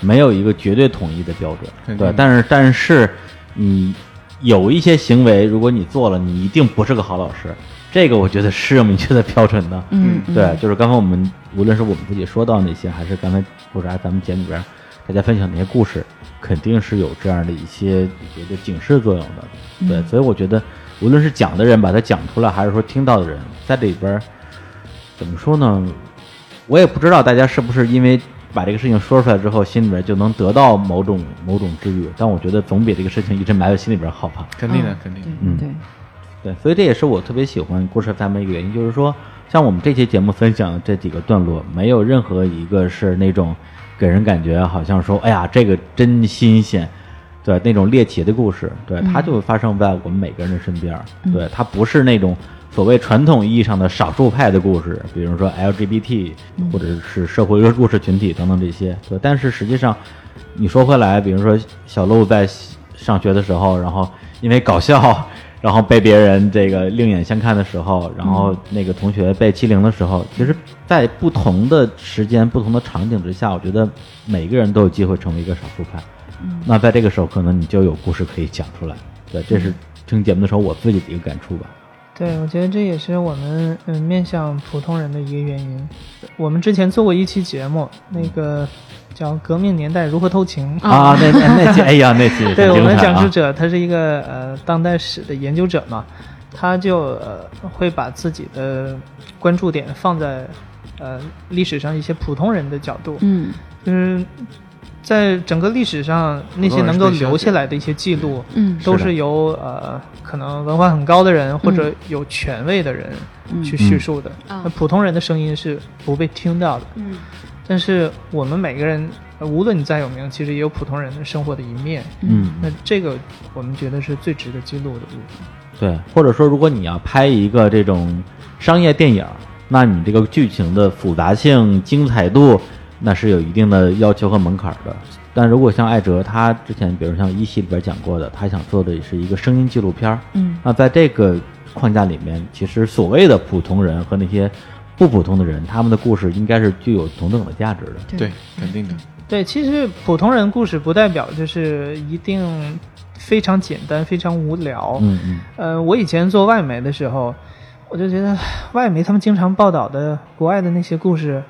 没有一个绝对统一的标准。对，但是但是你有一些行为，如果你做了，你一定不是个好老师。这个我觉得是有明确的标准的，嗯，对，就是刚刚我们无论是我们自己说到那些，还是刚才或者咱们节目里边大家分享那些故事，肯定是有这样的一些一些警示作用的，对，所以我觉得无论是讲的人把它讲出来，还是说听到的人在里边，怎么说呢？我也不知道大家是不是因为把这个事情说出来之后，心里边就能得到某种某种治愈，但我觉得总比这个事情一直埋在心里边好吧？肯定的，肯定，嗯，对。对，所以这也是我特别喜欢故事 FM 一个原因，就是说，像我们这期节目分享的这几个段落，没有任何一个是那种给人感觉好像说，哎呀，这个真新鲜，对，那种猎奇的故事，对，它就发生在我们每个人的身边，对，它不是那种所谓传统意义上的少数派的故事，比如说 LGBT 或者是社会弱势群体等等这些，对，但是实际上，你说回来，比如说小鹿在上学的时候，然后因为搞笑。然后被别人这个另眼相看的时候，然后那个同学被欺凌的时候，其实，在不同的时间、不同的场景之下，我觉得每个人都有机会成为一个少数派。那在这个时候，可能你就有故事可以讲出来。对，这是听节目的时候我自己的一个感触吧。对，我觉得这也是我们嗯面向普通人的一个原因。我们之前做过一期节目，那个。叫《革命年代如何偷情》啊，那那期，*laughs* 哎呀，那期对我们讲述者，他是一个呃当代史的研究者嘛，他就呃会把自己的关注点放在呃历史上一些普通人的角度，嗯，就是在整个历史上那些能够留下来的一些记录，嗯，都是由呃可能文化很高的人或者有权威的人去叙述的，那普通人的声音是不被听到的，嗯。但是我们每个人，无论你再有名，其实也有普通人的生活的一面。嗯，那这个我们觉得是最值得记录的部分。对，或者说，如果你要拍一个这种商业电影，那你这个剧情的复杂性、精彩度，那是有一定的要求和门槛的。但如果像艾哲他之前，比如像一系里边讲过的，他想做的是一个声音纪录片儿嗯，那在这个框架里面，其实所谓的普通人和那些。不普通的人，他们的故事应该是具有同等的价值的。对，肯定的。对，其实普通人故事不代表就是一定非常简单、非常无聊。嗯嗯。呃，我以前做外媒的时候，我就觉得外媒他们经常报道的国外的那些故事，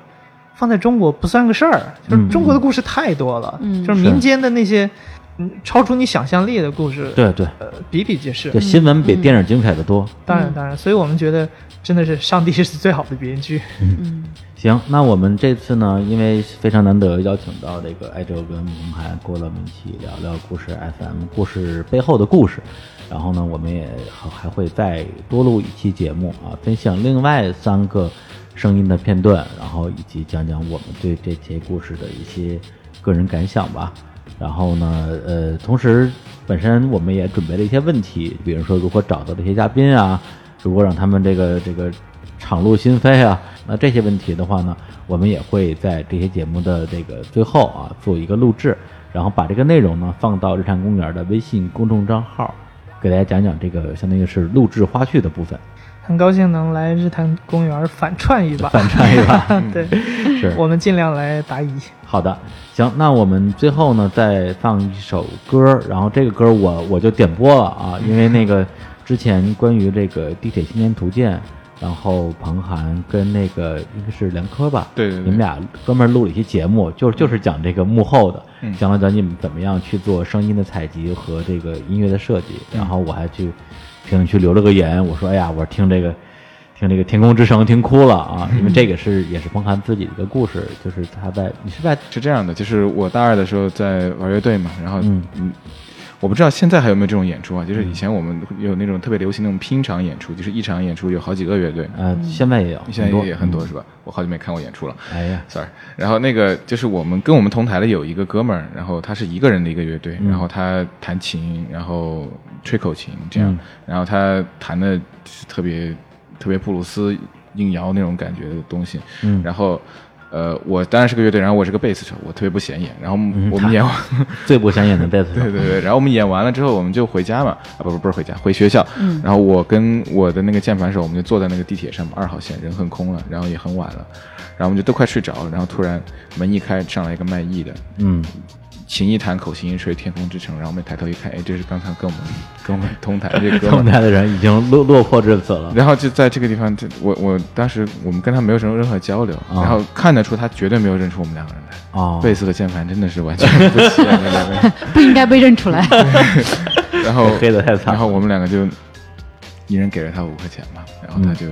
放在中国不算个事儿。就是中国的故事太多了，就是民间的那些。嗯，超出你想象力的故事，对对，呃，比比皆是。这新闻比电影精彩的多。当然，当然，所以我们觉得真的是上帝是最好的编剧。嗯，*laughs* 行，那我们这次呢，因为非常难得邀请到这个艾哲跟孟涵过了一起聊聊故事 FM 故事背后的故事，然后呢，我们也还会再多录一期节目啊，分享另外三个声音的片段，然后以及讲讲我们对这些故事的一些个人感想吧。然后呢，呃，同时本身我们也准备了一些问题，比如说如何找到这些嘉宾啊，如何让他们这个这个敞露心扉啊，那这些问题的话呢，我们也会在这些节目的这个最后啊做一个录制，然后把这个内容呢放到日坛公园的微信公众账号，给大家讲讲这个相当于是录制花絮的部分。很高兴能来日坛公园反串一把，反串一把，*laughs* 对，是。我们尽量来答疑。好的，行，那我们最后呢再放一首歌，然后这个歌我我就点播了啊，因为那个之前关于这个地铁青年图鉴，然后彭涵跟那个应该是梁科吧，对对，你们俩专门录了一期节目，就就是讲这个幕后的，讲了讲你们怎么样去做声音的采集和这个音乐的设计，然后我还去。评论区留了个言，我说：“哎呀，我听这个，听这个《天空之城》听哭了啊！*laughs* 因为这个是也是彭涵自己的一个故事，就是他在你是在是这样的，就是我大二的时候在玩乐队嘛，然后嗯，我不知道现在还有没有这种演出啊？就是以前我们有那种特别流行那种拼场演出，就是一场演出有好几个乐队。呃，现在也有，现在也很多是吧？我好久没看过演出了。哎呀，sorry。然后那个就是我们跟我们同台的有一个哥们儿，然后他是一个人的一个乐队，然后他弹琴，然后吹口琴这样，然后他弹的是特别特别布鲁斯硬摇那种感觉的东西。嗯，然后。呃，我当然是个乐队，然后我是个贝斯手，我特别不显眼。然后我们演完 *laughs* 最不显眼的贝斯手，对对对。然后我们演完了之后，我们就回家嘛，啊不不不是回家，回学校。嗯。然后我跟我的那个键盘手，我们就坐在那个地铁上嘛，二号线，人很空了，然后也很晚了，然后我们就都快睡着了。然后突然门一开，上来一个卖艺的，嗯。琴一弹，口琴一吹，天空之城。然后我们抬头一看，哎，这是刚才跟我们跟我们同台这个 *laughs* 同台的人已经落落魄至此了。然后就在这个地方，我我当时我们跟他没有什么任何交流，然后看得出他绝对没有认出我们两个人来。哦，贝斯和键盘真的是完全不起眼的 *laughs* 不应该被认出来。*laughs* 然后黑的太惨。然后我们两个就一人给了他五块钱嘛，然后他就。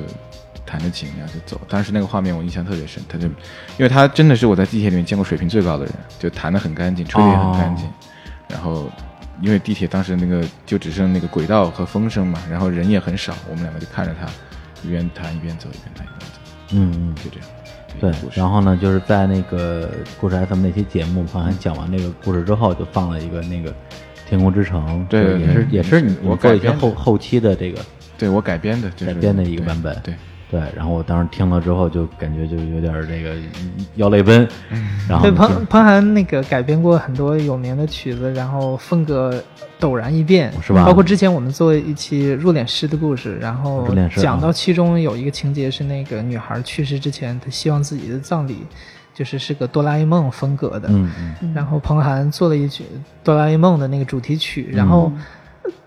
弹着琴，然后就走。当时那个画面我印象特别深，他就，因为他真的是我在地铁里面见过水平最高的人，就弹得很干净，吹得也很干净。然后，因为地铁当时那个就只剩那个轨道和风声嘛，然后人也很少，我们两个就看着他一边弹一边走，一边弹一边走。嗯嗯，就这样。对，然后呢，就是在那个故事 FM 那期节目，好像讲完那个故事之后，就放了一个那个《天空之城》，对，也是也是你我做一些后后期的这个，对我改编的，改编的一个版本，对。对，然后我当时听了之后，就感觉就有点这个要泪奔。然后，对彭彭涵那个改编过很多有名的曲子，然后风格陡然一变，是吧？包括之前我们做一期入殓师的故事，然后讲到其中有一个情节是那个女孩去世之前，她希望自己的葬礼就是是个哆啦 A 梦风格的。嗯嗯。然后彭涵做了一曲哆啦 A 梦的那个主题曲，然后。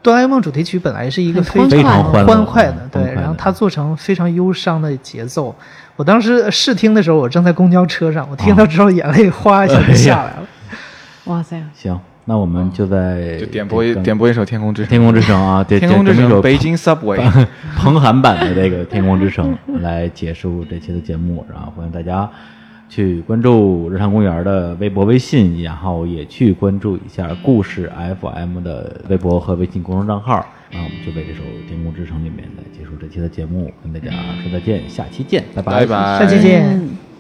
哆啦 A 梦主题曲本来是一个非常欢快的，对，然后它做成非常忧伤的节奏。我当时试听的时候，我正在公交车上，我听到之后眼泪哗一下就下来了。哇塞！行，那我们就在就点播一点播一首《天空之天空之城》啊，天空之城，*laughs* 北京 Subway，彭 *laughs* 涵版的这个《天空之城》来结束这期的节目，然后欢迎大家。去关注日常公园的微博、微信，然后也去关注一下故事 FM 的微博和微信公众账号。那我们就为这首《天空之城》里面来结束这期的节目，跟大家说再见，下期见，拜拜，拜拜，下期见。